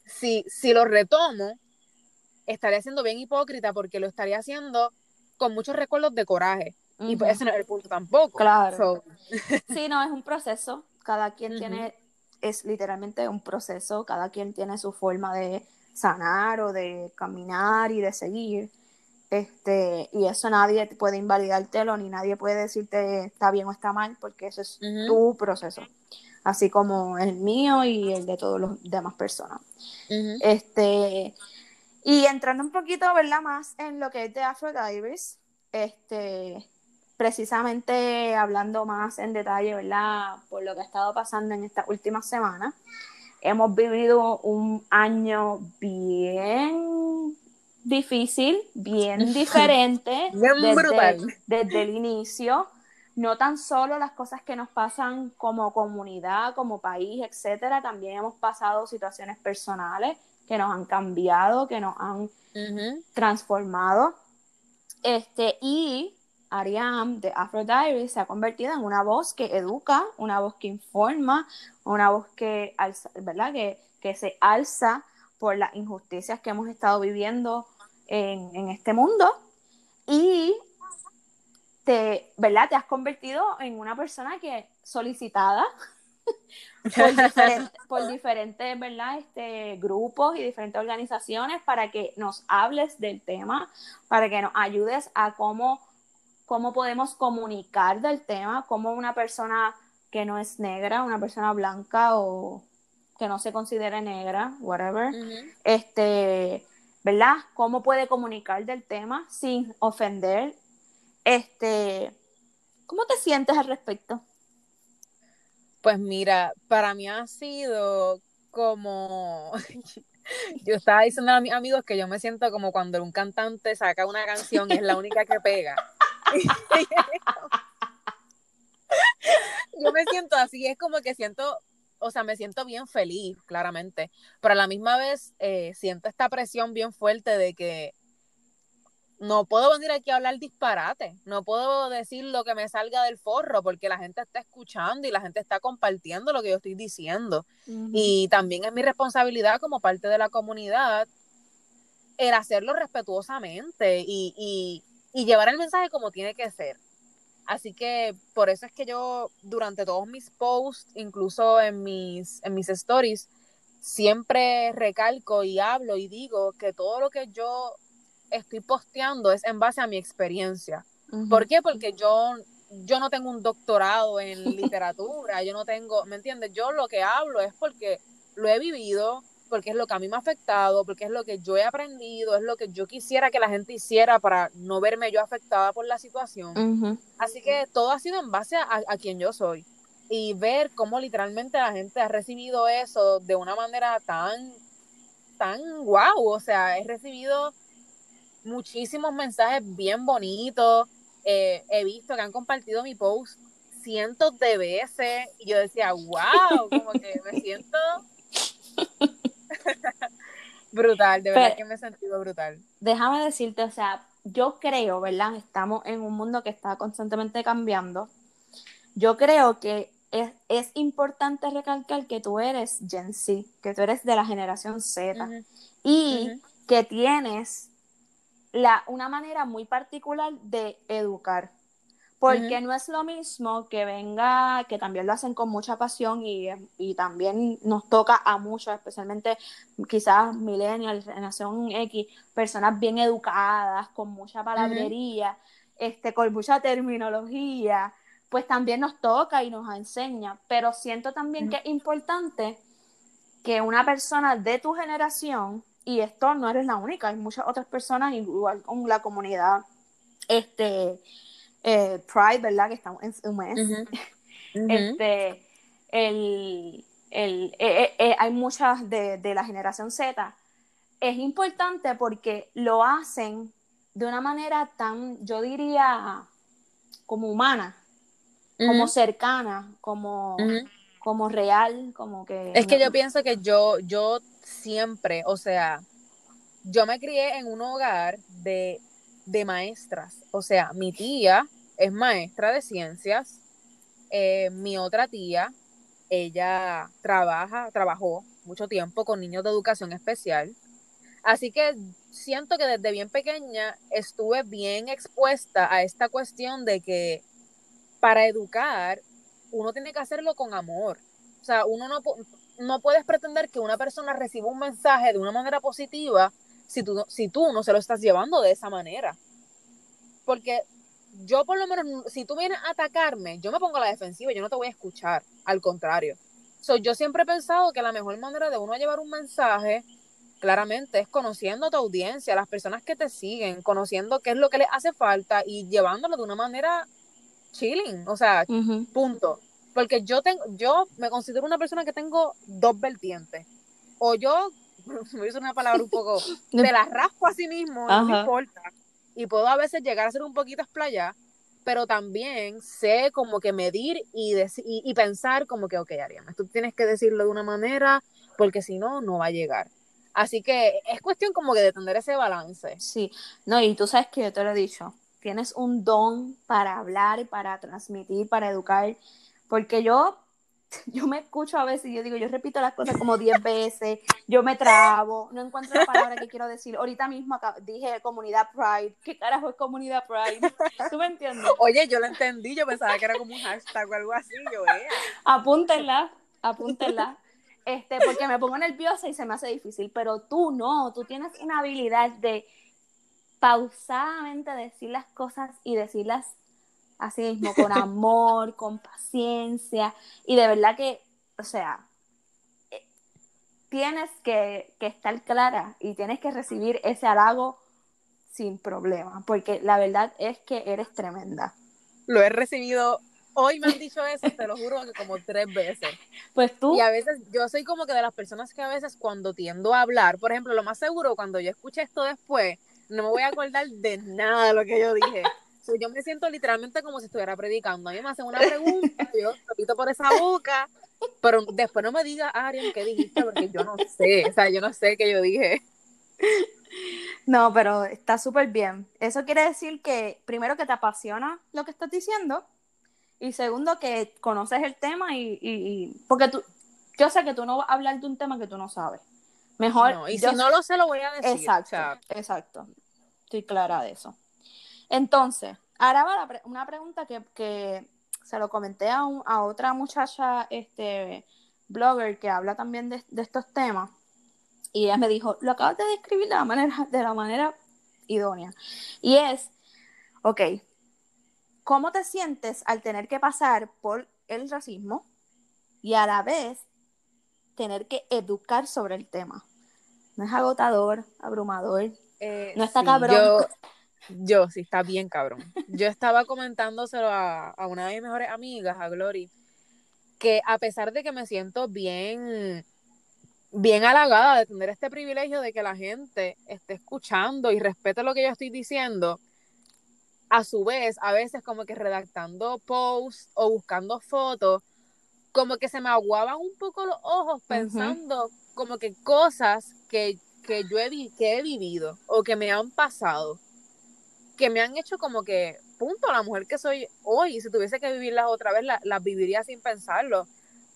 si, si lo retomo, estaría siendo bien hipócrita porque lo estaría haciendo con muchos recuerdos de coraje. Y pues ese no es el punto tampoco. Claro. [LAUGHS] sí, no, es un proceso. Cada quien tiene, es literalmente un proceso. Cada quien tiene su forma de sanar o de caminar y de seguir. Este, y eso nadie puede invalidártelo, ni nadie puede decirte está bien o está mal, porque eso es tu proceso. Así como el mío y el de todas las demás personas. Este, y entrando un poquito, ¿verdad? Más en lo que es de Aphrodite, este, precisamente hablando más en detalle, ¿verdad? Por lo que ha estado pasando en estas últimas semanas. Hemos vivido un año bien difícil, bien [LAUGHS] diferente desde, desde el inicio. No tan solo las cosas que nos pasan como comunidad, como país, etcétera, también hemos pasado situaciones personales que nos han cambiado, que nos han transformado. Este, y Ariam de Afro Diary se ha convertido en una voz que educa, una voz que informa, una voz que, alza, ¿verdad? que, que se alza por las injusticias que hemos estado viviendo en, en este mundo. Y te, ¿verdad? te has convertido en una persona que solicitada [LAUGHS] por, diferentes, ¿verdad? Este, grupos y diferentes organizaciones para que nos hables del tema, para que nos ayudes a cómo, cómo podemos comunicar del tema, cómo una persona que no es negra, una persona blanca o que no se considere negra, whatever, este, ¿verdad? Cómo puede comunicar del tema sin ofender. Este, ¿cómo te sientes al respecto? Pues mira, para mí ha sido como, [LAUGHS] yo estaba diciendo a mis amigos que yo me siento como cuando un cantante saca una canción y es la única que pega. [LAUGHS] yo me siento así, es como que siento, o sea, me siento bien feliz, claramente, pero a la misma vez eh, siento esta presión bien fuerte de que no puedo venir aquí a hablar disparate, no puedo decir lo que me salga del forro porque la gente está escuchando y la gente está compartiendo lo que yo estoy diciendo. Y también es mi responsabilidad como parte de la comunidad el hacerlo respetuosamente y, llevar el mensaje como tiene que ser. Así que por eso es que yo durante todos mis posts, incluso en mis, en mis stories, siempre recalco y hablo y digo que todo lo que yo estoy posteando es en base a mi experiencia. ¿Por qué? Porque yo, yo no tengo un doctorado en [LAUGHS] literatura, yo no tengo, ¿me entiendes? Yo lo que hablo es porque lo he vivido, porque es lo que a mí me ha afectado, porque es lo que yo he aprendido, es lo que yo quisiera que la gente hiciera para no verme yo afectada por la situación. Así que todo ha sido en base a, a, quien yo soy. Y ver cómo literalmente la gente ha recibido eso de una manera tan, tan guau. O sea, he recibido muchísimos mensajes bien bonitos. Eh, he visto que han compartido mi post cientos de veces y yo decía, wow, como que me siento [LAUGHS] brutal, de verdad que me he sentido brutal. Déjame decirte, o sea, yo creo, ¿verdad? Estamos en un mundo que está constantemente cambiando. Yo creo que es, es importante recalcar que tú eres Gen Z, que tú eres de la generación Z y que tienes la, una manera muy particular de educar. Porque no es lo mismo que venga, que también lo hacen con mucha pasión y, también nos toca a muchos, especialmente quizás millennials, generación X, personas bien educadas, con mucha palabrería, este, con mucha terminología, pues también nos toca y nos enseña. Pero siento también que es importante que una persona de tu generación, y esto no eres la única, hay muchas otras personas, igual con la comunidad, este eh, Pride, ¿verdad? Que estamos en un mes. [LAUGHS] Este, el, el, eh, eh, hay muchas de, de, la generación Z. Es importante porque lo hacen de una manera tan, yo diría, como humana, como cercana, como, como real, como que... Es que yo pienso que yo, yo siempre, o sea, yo me crié en un hogar de de maestras. O sea, mi tía es maestra de ciencias, eh, mi otra tía, ella trabaja, trabajó mucho tiempo con niños de educación especial. Así que siento que desde bien pequeña estuve bien expuesta a esta cuestión de que para educar uno tiene que hacerlo con amor. O sea, uno no, no puedes pretender que una persona reciba un mensaje de una manera positiva si tú, si tú no se lo estás llevando de esa manera. Porque yo por lo menos, si tú vienes a atacarme, yo me pongo a la defensiva, yo no te voy a escuchar, al contrario. yo siempre he pensado que la mejor manera de uno llevar un mensaje, claramente, es conociendo a tu audiencia, a las personas que te siguen, conociendo qué es lo que les hace falta y llevándolo de una manera chilling, o sea, punto. Porque yo tengo, yo me considero una persona que tengo dos vertientes. O yo [LAUGHS] voy a una palabra un poco, [LAUGHS] de la raspo a sí mismo, no me importa. Y puedo a veces llegar a ser un poquito explayada, pero también sé como que medir y, y, pensar como que, ok, Ariana, tú tienes que decirlo de una manera, porque si no, no va a llegar. Así que es cuestión como que de tener ese balance. Sí, no, y tú sabes que yo te lo he dicho, tienes un don para hablar, para transmitir, para educar, porque yo [LAUGHS] yo me escucho a veces y yo digo, yo repito las cosas como 10 veces, yo me trabo, no encuentro la palabra que quiero decir. Ahorita mismo dije comunidad Pride. ¿Qué carajo es comunidad Pride? ¿Tú me entiendes? Oye, yo lo entendí, yo pensaba que era como un hashtag o algo así, yo eh. Apúntenla, apúntenla. Este, porque me pongo nerviosa y se me hace difícil, pero tú no, tú tienes una habilidad de pausadamente decir las cosas y decirlas así mismo, con amor, con paciencia, y de verdad que, o sea, eh, tienes que, estar clara y tienes que recibir ese halago sin problema, porque la verdad es que eres tremenda. Lo he recibido, hoy me han dicho eso, te lo juro que como tres veces. Pues tú. Y a veces, yo soy como que de las personas que a veces cuando tiendo a hablar, por ejemplo, lo más seguro, cuando yo escuché esto después, no me voy a acordar de nada de lo que yo dije yo me siento literalmente como si estuviera predicando. A mí me hacen una pregunta, yo [LAUGHS] repito por esa boca, pero después no me diga, Ariel, ¿qué dijiste? Porque yo no sé, o sea, yo no sé qué yo dije. No, pero está súper bien. Eso quiere decir que, primero, que te apasiona lo que estás diciendo, y segundo, que conoces el tema y, y, porque tú, yo sé que tú no vas a hablar de un tema que tú no sabes. Mejor. y si no lo sé, lo voy a decir. Exacto, exacto. Estoy clara de eso. Entonces, ahora va una pregunta que, se lo comenté a, a, otra muchacha, este, blogger que habla también de, de, estos temas. Y ella me dijo, lo acabas de describir de la manera, de la manera idónea. Y es, ok, ¿cómo te sientes al tener que pasar por el racismo y a la vez tener que educar sobre el tema? ¿No es agotador, abrumador? Eh, no está cabrón. Yo, sí, está bien cabrón. Yo estaba comentándoselo a, a una de mis mejores amigas, a Glory, que a pesar de que me siento bien, bien halagada de tener este privilegio de que la gente esté escuchando y respete lo que yo estoy diciendo, a su vez, a veces como que redactando posts o buscando fotos, como que se me aguaban un poco los ojos pensando como que cosas que, que yo he, que he vivido o que me han pasado, que me han hecho como que, punto, la mujer que soy hoy, si tuviese que vivirlas otra vez, las viviría sin pensarlo.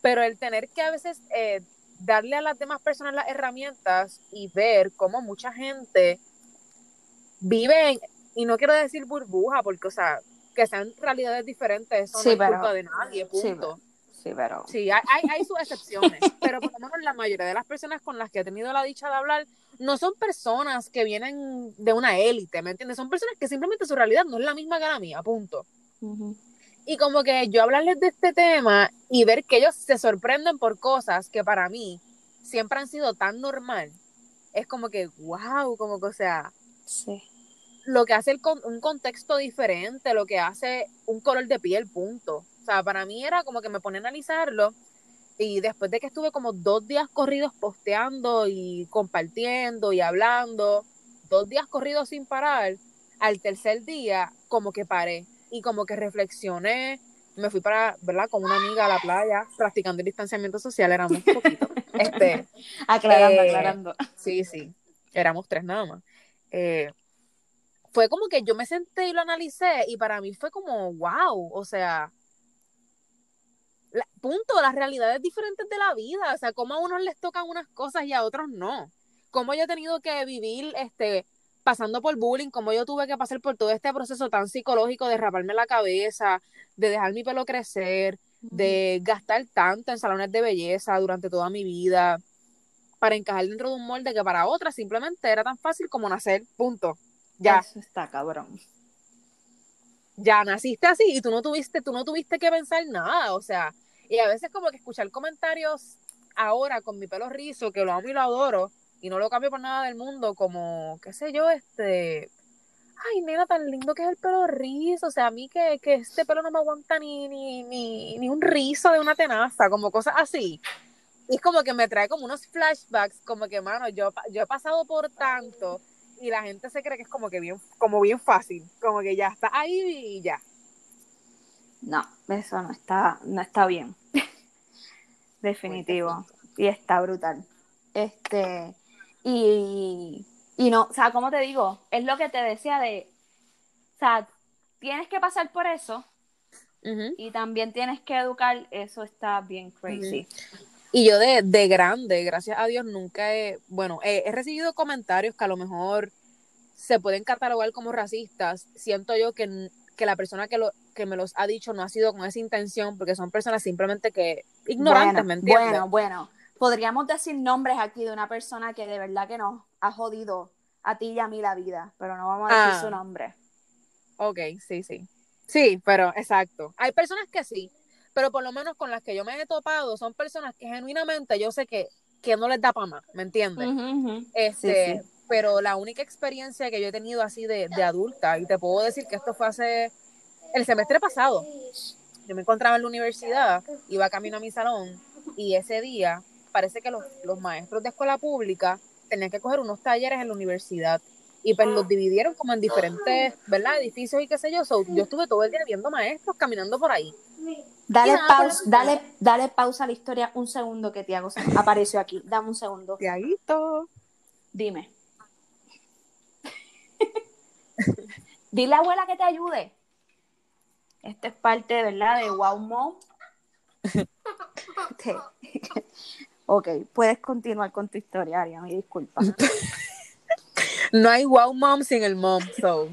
Pero el tener que a veces eh, darle a las demás personas las herramientas y ver cómo mucha gente vive, y no quiero decir burbuja, porque, o sea, que sean realidades diferentes, eso no es culpa de nadie, punto. Sí, pero... Sí, hay, hay, sus excepciones, [LAUGHS] pero por lo menos la mayoría de las personas con las que he tenido la dicha de hablar no son personas que vienen de una élite, ¿me entiendes? Son personas que simplemente su realidad no es la misma que la mía, punto. Y como que yo hablarles de este tema y ver que ellos se sorprenden por cosas que para mí siempre han sido tan normal, es como que, wow, como que, o sea, sí. lo que hace el un contexto diferente, lo que hace un color de piel, punto. O sea, para mí era como que me pone a analizarlo y después de que estuve como dos días corridos posteando y compartiendo y hablando, dos días corridos sin parar, al tercer día como que paré y como que reflexioné, me fui para, ¿verdad? Con una amiga a la playa, practicando el distanciamiento social, éramos poquito. [LAUGHS] este, aclarando, eh, aclarando. Sí, sí, éramos tres nada más. Eh, fue como que yo me senté y lo analicé y para mí fue como, wow, o sea, punto, las realidades diferentes de la vida, o sea, cómo a unos les tocan unas cosas y a otros no. Cómo yo he tenido que vivir este pasando por bullying, cómo yo tuve que pasar por todo este proceso tan psicológico de raparme la cabeza, de dejar mi pelo crecer, de gastar tanto en salones de belleza durante toda mi vida para encajar dentro de un molde que para otras simplemente era tan fácil como nacer, punto. Ya. Eso está cabrón. Ya naciste así y tú no tuviste, tú no tuviste que pensar nada, o sea, y a veces como que escuchar comentarios ahora con mi pelo rizo, que lo amo y lo adoro, y no lo cambio por nada del mundo, como, qué sé yo, este, ay, nena, tan lindo que es el pelo rizo, o sea, a mí que, que este pelo no me aguanta ni, ni, ni, ni un rizo de una tenaza, como cosas así. Y es como que me trae como unos flashbacks, como que, mano, yo, yo he pasado por tanto y la gente se cree que es como que bien, como bien fácil, como que ya está ahí y ya. No, eso no está, no está bien. [LAUGHS] Definitivo. Y está brutal. Este, y, y no, o sea, como te digo, es lo que te decía de, o sea, tienes que pasar por eso y también tienes que educar, eso está bien crazy. Y yo de, de, grande, gracias a Dios, nunca he, bueno, he, recibido comentarios que a lo mejor se pueden catalogar como racistas. Siento yo que, que la persona que, lo, que me los ha dicho no ha sido con esa intención, porque son personas simplemente que ignorantes, ¿me entiendes? Bueno, bueno, podríamos decir nombres aquí de una persona que de verdad que nos ha jodido a ti y a mí la vida, pero no vamos a decir su ah. nombre. Ok, sí, sí. Sí, pero exacto. Hay personas que sí, pero por lo menos con las que yo me he topado son personas que genuinamente yo sé que, que no les da para más, ¿me entiendes? Este, pero la única experiencia que yo he tenido así de, de adulta, y te puedo decir que esto fue hace el semestre pasado, yo me encontraba en la universidad, iba camino a mi salón y ese día parece que los, maestros de escuela pública tenían que coger unos talleres en la universidad y pues los dividieron como en diferentes, ¿verdad? Edificios y qué sé yo. yo estuve todo el día viendo maestros caminando por ahí. Dale pausa, dale, dale pausa a la historia un segundo que Tiago apareció aquí. Dame un segundo. Tiaguito. Dime. [LAUGHS] Dile a la abuela que te ayude. Esta es parte, ¿verdad? De Wow Mom. [LAUGHS] [LAUGHS] ok, puedes continuar con tu historia, Aria, me disculpa. no hay Wow Mom sin el mom, so.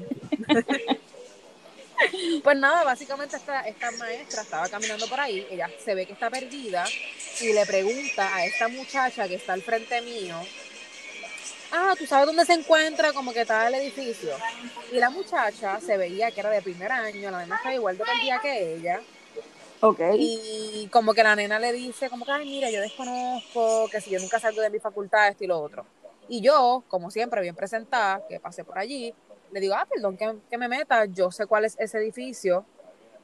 Pues nada, básicamente esta, esta maestra estaba caminando por ahí, ella se ve que está perdida y le pregunta a esta muchacha que está al frente mío, ah, ¿tú sabes dónde se encuentra como que está el edificio? Y la muchacha se veía que era de primer año, la nena estaba igual de perdida que ella. Ok. Y como que la nena le dice, como que, ay, mira, yo desconozco, que si yo nunca salgo de mi facultad, esto y lo otro. Y yo, como siempre, bien presentada, que pasé por allí, le digo, ah, perdón que, que me meta, yo sé cuál es ese edificio.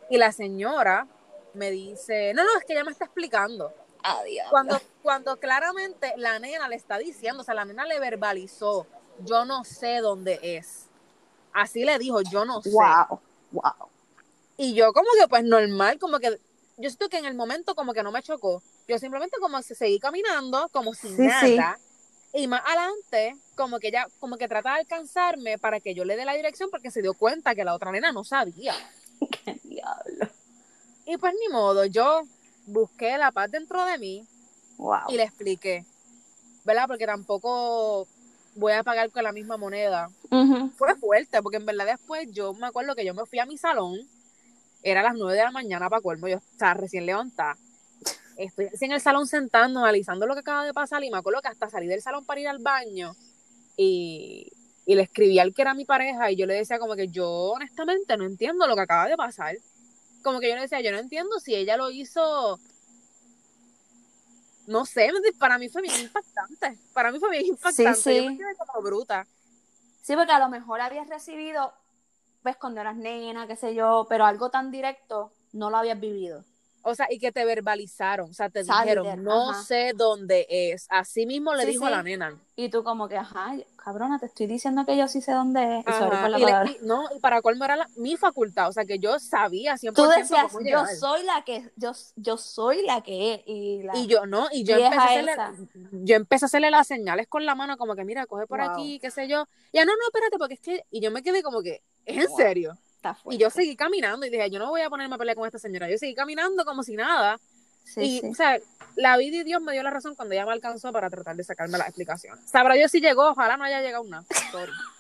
Y la señora me dice, no, no, es que ella me está explicando. Adiós. Cuando, cuando claramente la nena le está diciendo, o sea, la nena le verbalizó, yo no sé dónde es. Así le dijo, yo no sé. Wow, wow. Y yo como que pues normal, como que yo siento que en el momento como que no me chocó. Yo simplemente como que seguí caminando, como sin Sí, nada. sí. Y más adelante, como que ella, como que trata de alcanzarme para que yo le dé la dirección porque se dio cuenta que la otra nena no sabía. [LAUGHS] Qué diablo. Y pues ni modo, yo busqué la paz dentro de mí Wow. y le expliqué, ¿verdad? Porque tampoco voy a pagar con la misma moneda. Fue fuerte, porque en verdad después yo me acuerdo que yo me fui a mi salón, era a las 9 de la mañana para colmo, yo estaba recién levantada. Estoy así en el salón sentando, analizando lo que acaba de pasar y me acuerdo que hasta salí del salón para ir al baño y, y le escribí al que era mi pareja y yo le decía como que yo honestamente no entiendo lo que acaba de pasar. Como que yo le decía, yo no entiendo si ella lo hizo, no sé, para mí fue bien impactante. Para mí fue bien impactante. sí. Yo me quedé como bruta. Sí, porque a lo mejor habías recibido, pues cuando eras nena, qué sé yo, pero algo tan directo no lo habías vivido. O sea, y que te verbalizaron, o sea, te dijeron, no ajá. sé dónde es. Así mismo le Sí, dijo sí. a la nena. Y tú como que, ajá, cabrona, te estoy diciendo que yo sí sé dónde es. Y Ajá, la y le- y- no, y para colmo era la- mi facultad, o sea, que yo sabía 100% Tú decías, cómo yo soy la que, yo, yo soy la que es. Y, la, Y yo no, y yo empecé, a hacerle, yo empecé a hacerle las señales con la mano, como que mira, coge por Wow. aquí, qué sé yo. Ya no, no, espérate, porque es que. Y yo me quedé como que, ¿es en Wow. serio? Está Y yo seguí caminando y dije, yo no voy a ponerme a pelear con esta señora. Yo seguí caminando como si nada. Sí, y, sí. o sea, la vida y Dios me dio la razón cuando ella me alcanzó para tratar de sacarme la explicación. Sabrá yo si llegó, ojalá no haya llegado una. Sorry. [LAUGHS]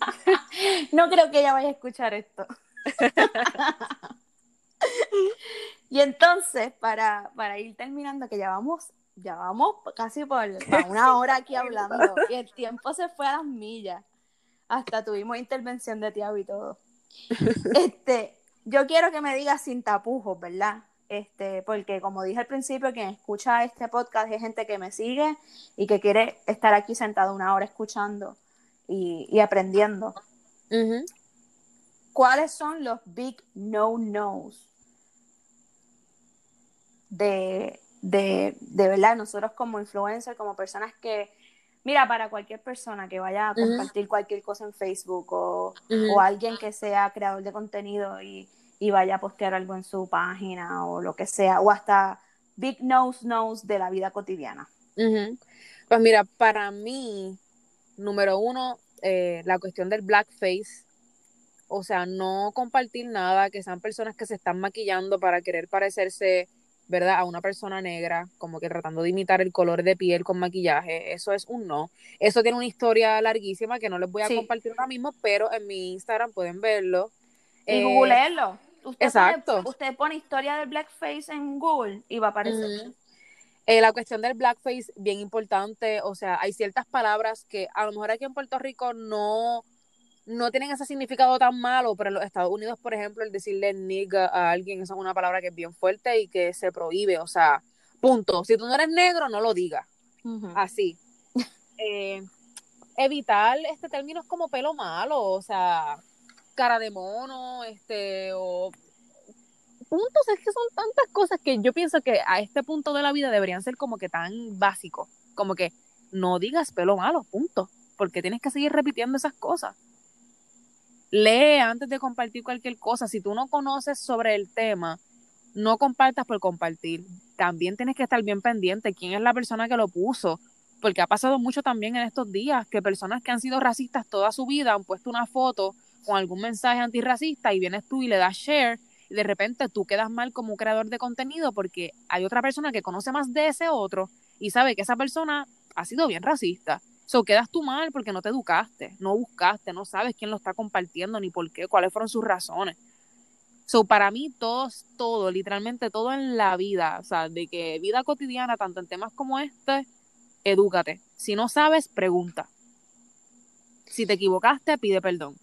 [LAUGHS] No creo que ella vaya a escuchar esto. [LAUGHS] y entonces, para, para ir terminando, que ya vamos, ya vamos casi por, por una hora aquí hablando, y el tiempo se fue a las millas. Hasta tuvimos intervención de Tiago y todo. [LAUGHS] Este, yo quiero que me digas sin tapujos, ¿verdad? Este, porque como dije al principio, quien escucha este podcast es gente que me sigue y que quiere estar aquí sentado una hora escuchando y, y aprendiendo. ¿Cuáles son los big no-nos de, de, de verdad nosotros como influencers, como personas que, mira, para cualquier persona que vaya a compartir cualquier cosa en Facebook o, o alguien que sea creador de contenido y, y vaya a postear algo en su página o lo que sea, o hasta big knows knows de la vida cotidiana. Pues mira, para mí, número uno, eh, la cuestión del blackface, o sea, no compartir nada, que sean personas que se están maquillando para querer parecerse, ¿verdad?, a una persona negra, como que tratando de imitar el color de piel con maquillaje, eso es un no. Eso tiene una historia larguísima que no les voy a Sí. compartir ahora mismo, pero en mi Instagram pueden verlo. Y Eh, googleenlo. Usted exacto. Pone, usted pone historia del blackface en Google y va a aparecer. Eh, la cuestión del blackface, bien importante, o sea, hay ciertas palabras que a lo mejor aquí en Puerto Rico no, no tienen ese significado tan malo, pero en los Estados Unidos, por ejemplo, el decirle nigga a alguien, eso es una palabra que es bien fuerte y que se prohíbe, o sea, punto. Si tú no eres negro, no lo digas, así. [LAUGHS] Eh, evitar este términos como pelo malo, o sea, cara de mono, este, o puntos, es que son tantas cosas que yo pienso que a este punto de la vida deberían ser como que tan básicos, como que no digas pelo malo, punto, porque tienes que seguir repitiendo esas cosas. Lee antes de compartir cualquier cosa, si tú no conoces sobre el tema, no compartas por compartir. También tienes que estar bien pendiente quién es la persona que lo puso, porque ha pasado mucho también en estos días que personas que han sido racistas toda su vida han puesto una foto con algún mensaje antirracista y vienes tú y le das share y de repente tú quedas mal como creador de contenido porque hay otra persona que conoce más de ese otro y sabe que esa persona ha sido bien racista. So quedas tú mal porque no te educaste, no buscaste, no sabes quién lo está compartiendo ni por qué, cuáles fueron sus razones. So, para mí, todo, todo, literalmente todo en la vida, o sea, de que vida cotidiana, tanto en temas como este, edúcate. Si no sabes, pregunta. Si te equivocaste, pide perdón.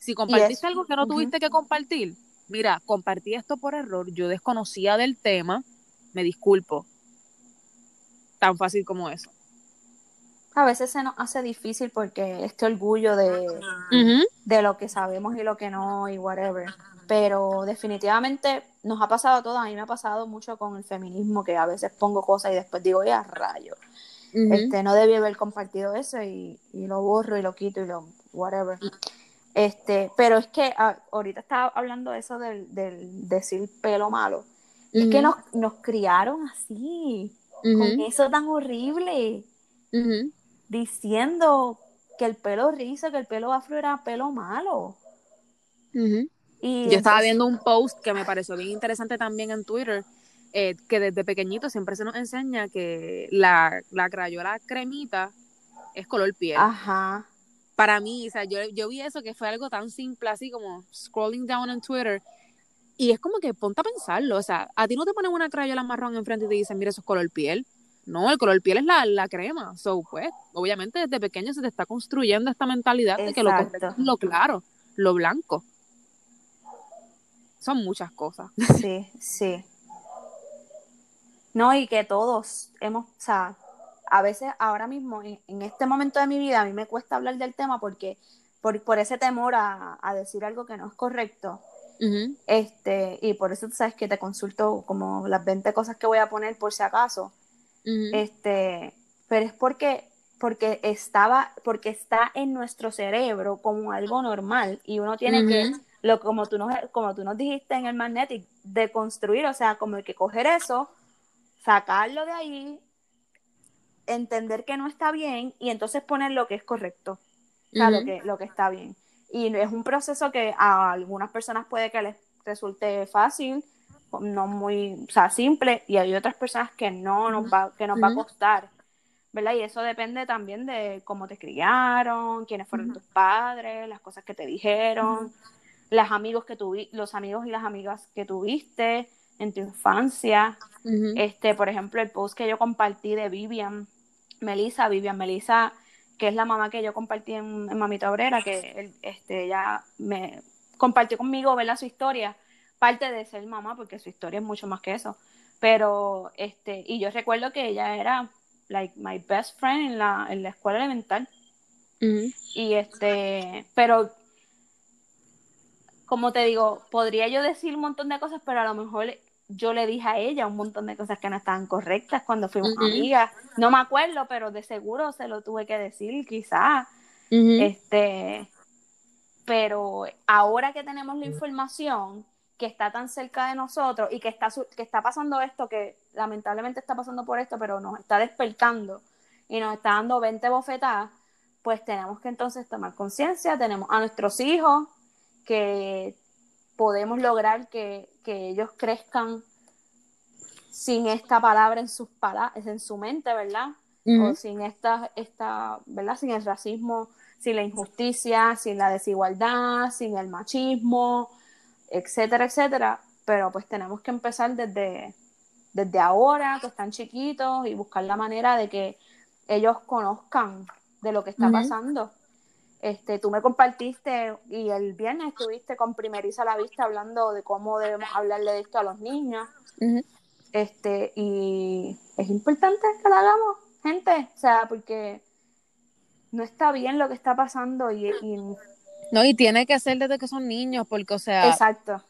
Si compartiste algo que no tuviste que compartir, mira, compartí esto por error, yo desconocía del tema, me disculpo. Tan fácil como eso. A veces se nos hace difícil porque este orgullo de, de lo que sabemos y lo que no y whatever. Pero definitivamente nos ha pasado todo. A mí me ha pasado mucho con el feminismo que a veces pongo cosas y después digo, ya rayo. este, no debí haber compartido eso y, y, lo borro y lo quito y lo whatever. Este, pero es que ah, ahorita estaba hablando eso del, del decir pelo malo. Es que nos, nos criaron así, con eso tan horrible, diciendo que el pelo rizo, que el pelo afro era pelo malo. y Yo estaba viendo un post que me pareció bien interesante también en Twitter, eh, que desde pequeñito siempre se nos enseña que la, la crayola cremita es color piel. Ajá para mí, o sea, yo, yo vi eso que fue algo tan simple así como scrolling down en Twitter y es como que ponte a pensarlo, o sea, a ti no te ponen una crayola marrón enfrente y te dicen, mira, eso es color piel. No, el color piel es la, la crema. So, pues, obviamente desde pequeño se te está construyendo esta mentalidad de que lo correcto es lo claro, lo blanco. Son muchas cosas. Sí, sí. No, y que todos hemos, o sea, a veces ahora mismo, en, este momento de mi vida, a mí me cuesta hablar del tema porque por, por ese temor a, decir algo que no es correcto. este, y por eso tú sabes que te consulto como las 20 cosas que voy a poner por si acaso. Este, pero es porque, porque, estaba, porque está en nuestro cerebro como algo normal y uno tiene que, lo, como, tú nos, como tú nos dijiste en el Magnetic, de construir, o sea, como que coger eso, sacarlo de ahí entender que no está bien y entonces poner lo que es correcto, o sea, lo, que, lo que está bien. Y es un proceso que a algunas personas puede que les resulte fácil, no muy, o sea, simple, y hay otras personas que no nos va, que nos va a costar, ¿verdad? Y eso depende también de cómo te criaron, quiénes fueron tus padres, las cosas que te dijeron, los amigos que los amigos y las amigas que tuviste en tu infancia. Este, por ejemplo, el post que yo compartí de Vivian, Melissa, Vivian Melissa, que es la mamá que yo compartí en, Mamita Obrera, que este, ella me compartió conmigo, verla su historia, parte de ser mamá, porque su historia es mucho más que eso. Pero, este, y yo recuerdo que ella era, like, my best friend en la, en la escuela elemental. Y este, pero como te digo, podría yo decir un montón de cosas, pero a lo mejor yo le dije a ella un montón de cosas que no estaban correctas cuando fuimos amigas. No me acuerdo, pero de seguro se lo tuve que decir, quizás. Este, pero ahora que tenemos la información que está tan cerca de nosotros y que está, que está pasando esto, que lamentablemente está pasando por esto, pero nos está despertando y nos está dando 20 bofetadas, pues tenemos que entonces tomar conciencia, tenemos a nuestros hijos que podemos lograr que, ellos crezcan sin esta palabra en sus en su mente, ¿verdad? O sin esta, esta, ¿verdad? Sin el racismo, sin la injusticia, sin la desigualdad, sin el machismo, etcétera, etcétera. Pero pues tenemos que empezar desde, desde ahora, que están chiquitos, y buscar la manera de que ellos conozcan de lo que está pasando este, tú me compartiste y el viernes estuviste con Primeriza a la Vista hablando de cómo debemos hablarle de esto a los niños. Este, y es importante que lo hagamos, gente, o sea, porque no está bien lo que está pasando y, no, y tiene que ser desde que son niños, porque, o sea, exacto.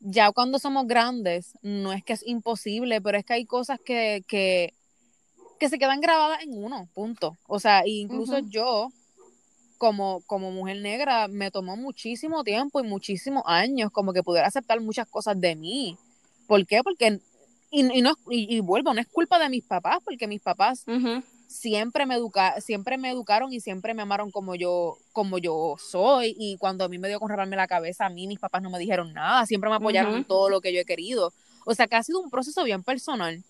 Ya cuando somos grandes, no es que es imposible, pero es que hay cosas que, que, que se quedan grabadas en uno, punto. O sea, incluso yo, como, como mujer negra me tomó muchísimo tiempo y muchísimos años como que pudiera aceptar muchas cosas de mí. ¿Por qué? Porque, y, y no, y, vuelvo, no es culpa de mis papás, porque mis papás siempre, me educa, siempre me educaron y siempre me amaron como yo, como yo soy. Y cuando a mí me dio con raparme la cabeza, a mí mis papás no me dijeron nada, siempre me apoyaron en todo lo que yo he querido. O sea que ha sido un proceso bien personal.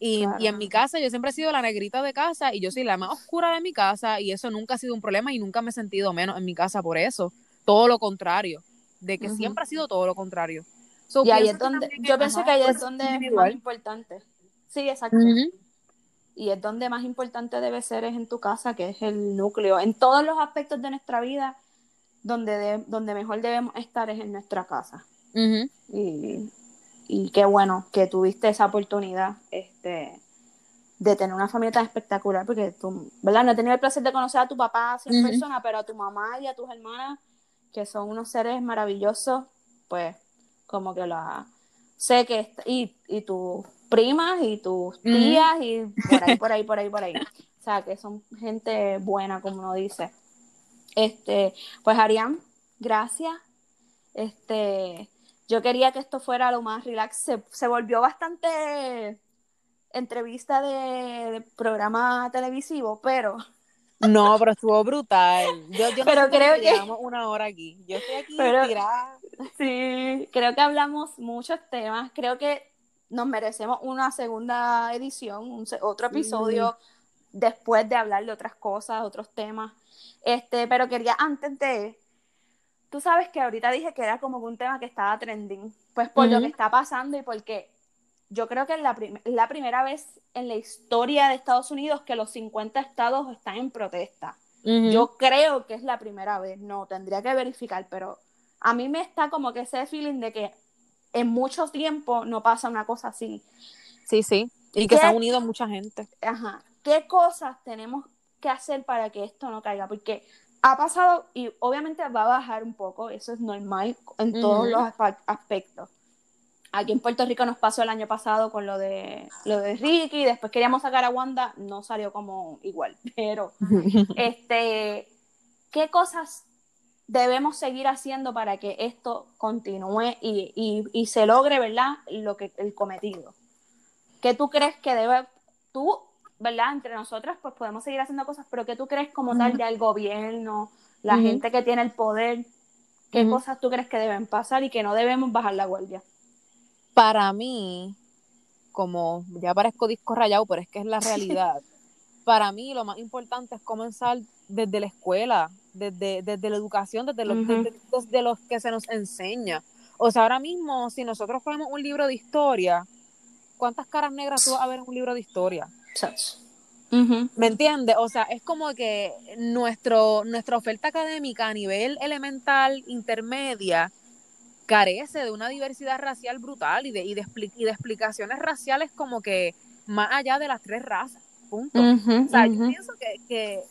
Y, en mi casa yo siempre he sido la negrita de casa y yo soy la más oscura de mi casa y eso nunca ha sido un problema y nunca me he sentido menos en mi casa por eso. Todo lo contrario, de que siempre ha sido todo lo contrario. y ahí es donde, yo pienso que ahí es donde es más importante. Sí, exacto. Y es donde más importante debe ser es en tu casa, que es el núcleo. En todos los aspectos de nuestra vida, donde, donde mejor debemos estar es en nuestra casa. y, y qué bueno que tuviste esa oportunidad este, de tener una familia tan espectacular, porque tú, ¿verdad? No he tenido el placer de conocer a tu papá en persona, pero a tu mamá y a tus hermanas, que son unos seres maravillosos, pues como que la sé que y, y tus primas y tus tías y por ahí, por ahí, [LAUGHS] por ahí, por ahí. O sea, que son gente buena, como uno dice. Este, pues Arián, gracias. Este, yo quería que esto fuera lo más relax. Se, volvió bastante entrevista de, programa televisivo, pero no, pero estuvo brutal. Yo, yo pero creo que llevamos una hora aquí. Yo estoy aquí [LAUGHS] pero, tirada. Sí, creo que hablamos muchos temas. Creo que nos merecemos una segunda edición, otro episodio después de hablar de otras cosas, otros temas. Este, pero quería antes de, tú sabes que ahorita dije que era como un tema que estaba trending, pues por lo que está pasando y porque yo creo que es la, la primera vez en la historia de Estados Unidos que los 50 estados están en protesta. Yo creo que es la primera vez, no, tendría que verificar, pero a mí me está como que ese feeling de que en mucho tiempo no pasa una cosa así. Sí, sí, y que se ha unido mucha gente. Ajá, ¿qué cosas tenemos que hacer para que esto no caiga? Porque ha pasado y obviamente va a bajar un poco, eso es normal en todos los aspectos. Aquí en Puerto Rico nos pasó el año pasado con lo de lo de Ricky, después queríamos sacar a Wanda, no salió como igual, [LAUGHS] pero [LAUGHS] este ¿qué cosas debemos seguir haciendo para que esto continúe y, se logre, ¿verdad? Lo que el cometido. ¿Qué tú crees que debe tú, ¿verdad? Entre nosotras pues podemos seguir haciendo cosas, pero ¿qué tú crees como tal ya el gobierno, la gente que tiene el poder, qué cosas tú crees que deben pasar y que no debemos bajar la guardia? Para mí, como ya parezco disco rayado, pero es que es la [LAUGHS] realidad. para mí lo más importante es comenzar desde la escuela, desde, desde la educación, desde los, desde, los que se nos enseña. O sea, ahora mismo, si nosotros ponemos un libro de historia, ¿cuántas caras negras tú vas a ver en un libro de historia? ¿Me entiendes? O sea, es como que nuestro, nuestra oferta académica a nivel elemental, intermedia, carece de una diversidad racial brutal y de, y de, y de explicaciones raciales como que más allá de las tres razas. Punto. o sea, yo pienso que, que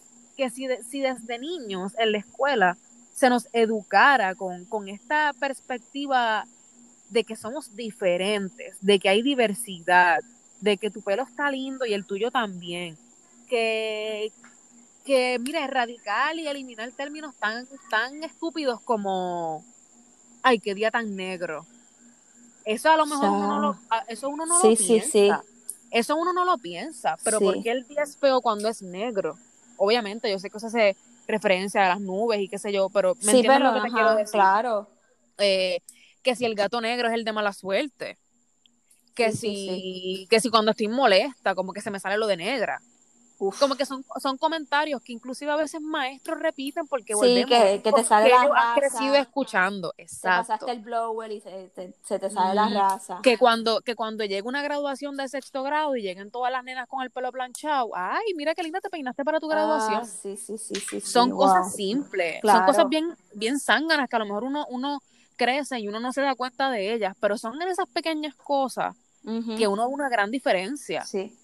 que si, si desde niños en la escuela se nos educara con, con esta perspectiva de que somos diferentes, de que hay diversidad, de que tu pelo está lindo y el tuyo también, que, que mira, radical y eliminar términos tan, tan estúpidos como, ay, qué día tan negro. Eso a lo mejor uno no lo, eso uno no lo piensa. Eso uno no lo piensa, pero ¿por qué el día es feo cuando es negro? Obviamente, yo sé que eso hace referencia a las nubes y qué sé yo, pero me sí, lo que te quiero decir. Claro. Eh, que si el gato negro es el de mala suerte. Que si, que si cuando estoy molesta, como que se me sale lo de negra. Como que son, son comentarios que inclusive a veces maestros repiten porque sí, que, que te sale la raza. crecido escuchando, exacto. Te pasaste el blower y se, te sale la raza. Que cuando, que cuando llega una graduación de sexto grado y lleguen todas las nenas con el pelo planchado, ay, mira qué linda te peinaste para tu ah, graduación. sí, sí, sí, sí. Son cosas simples, son cosas bien, bien zánganas que a lo mejor uno, uno crece y uno no se da cuenta de ellas, pero son en esas pequeñas cosas que uno ve una gran diferencia. Sí.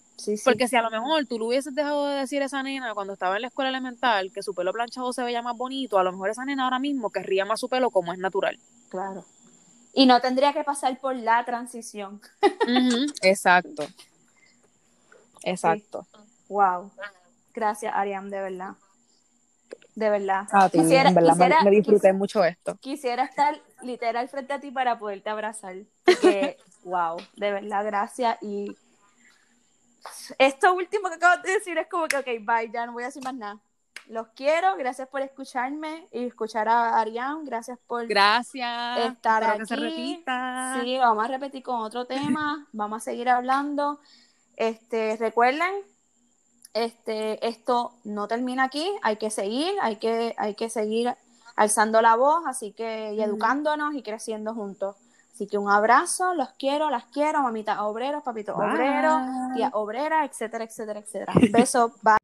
Porque si a lo mejor tú le hubieses dejado de decir a esa nena cuando estaba en la escuela elemental que su pelo planchado se veía más bonito, a lo mejor esa nena ahora mismo querría más su pelo como es natural. Claro. Y no tendría que pasar por la transición. Exacto. Exacto. Wow. Gracias, Ariam, de verdad. De verdad. quisiera, verdad me, disfruté mucho esto. Quisiera estar literal frente a ti para poderte abrazar. Porque, [LAUGHS] wow, de verdad, gracias. Y esto último que acabo de decir es como que, ok, bye, ya no voy a decir más nada. Los quiero, gracias por escucharme y escuchar a Arián, gracias por gracias, estar aquí. Que se repita. Sí, vamos a repetir con otro tema, [LAUGHS] vamos a seguir hablando. Este, recuerden, este, esto no termina aquí, hay que seguir, hay que, hay que seguir alzando la voz, así que y educándonos y creciendo juntos. Así que un abrazo, los quiero, las quiero, mamita obreros, papito obrero, tía obrera, etcétera, etcétera, etcétera. Beso, [LAUGHS] bye.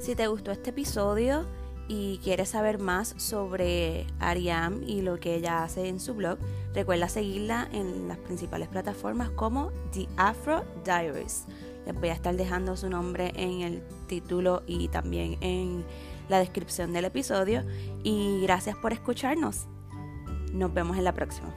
Si te gustó este episodio y quieres saber más sobre Ariam y lo que ella hace en su blog, recuerda seguirla en las principales plataformas como The Afro Diaries. Les voy a estar dejando su nombre en el título y también en la descripción del episodio y gracias por escucharnos. Nos vemos en la próxima.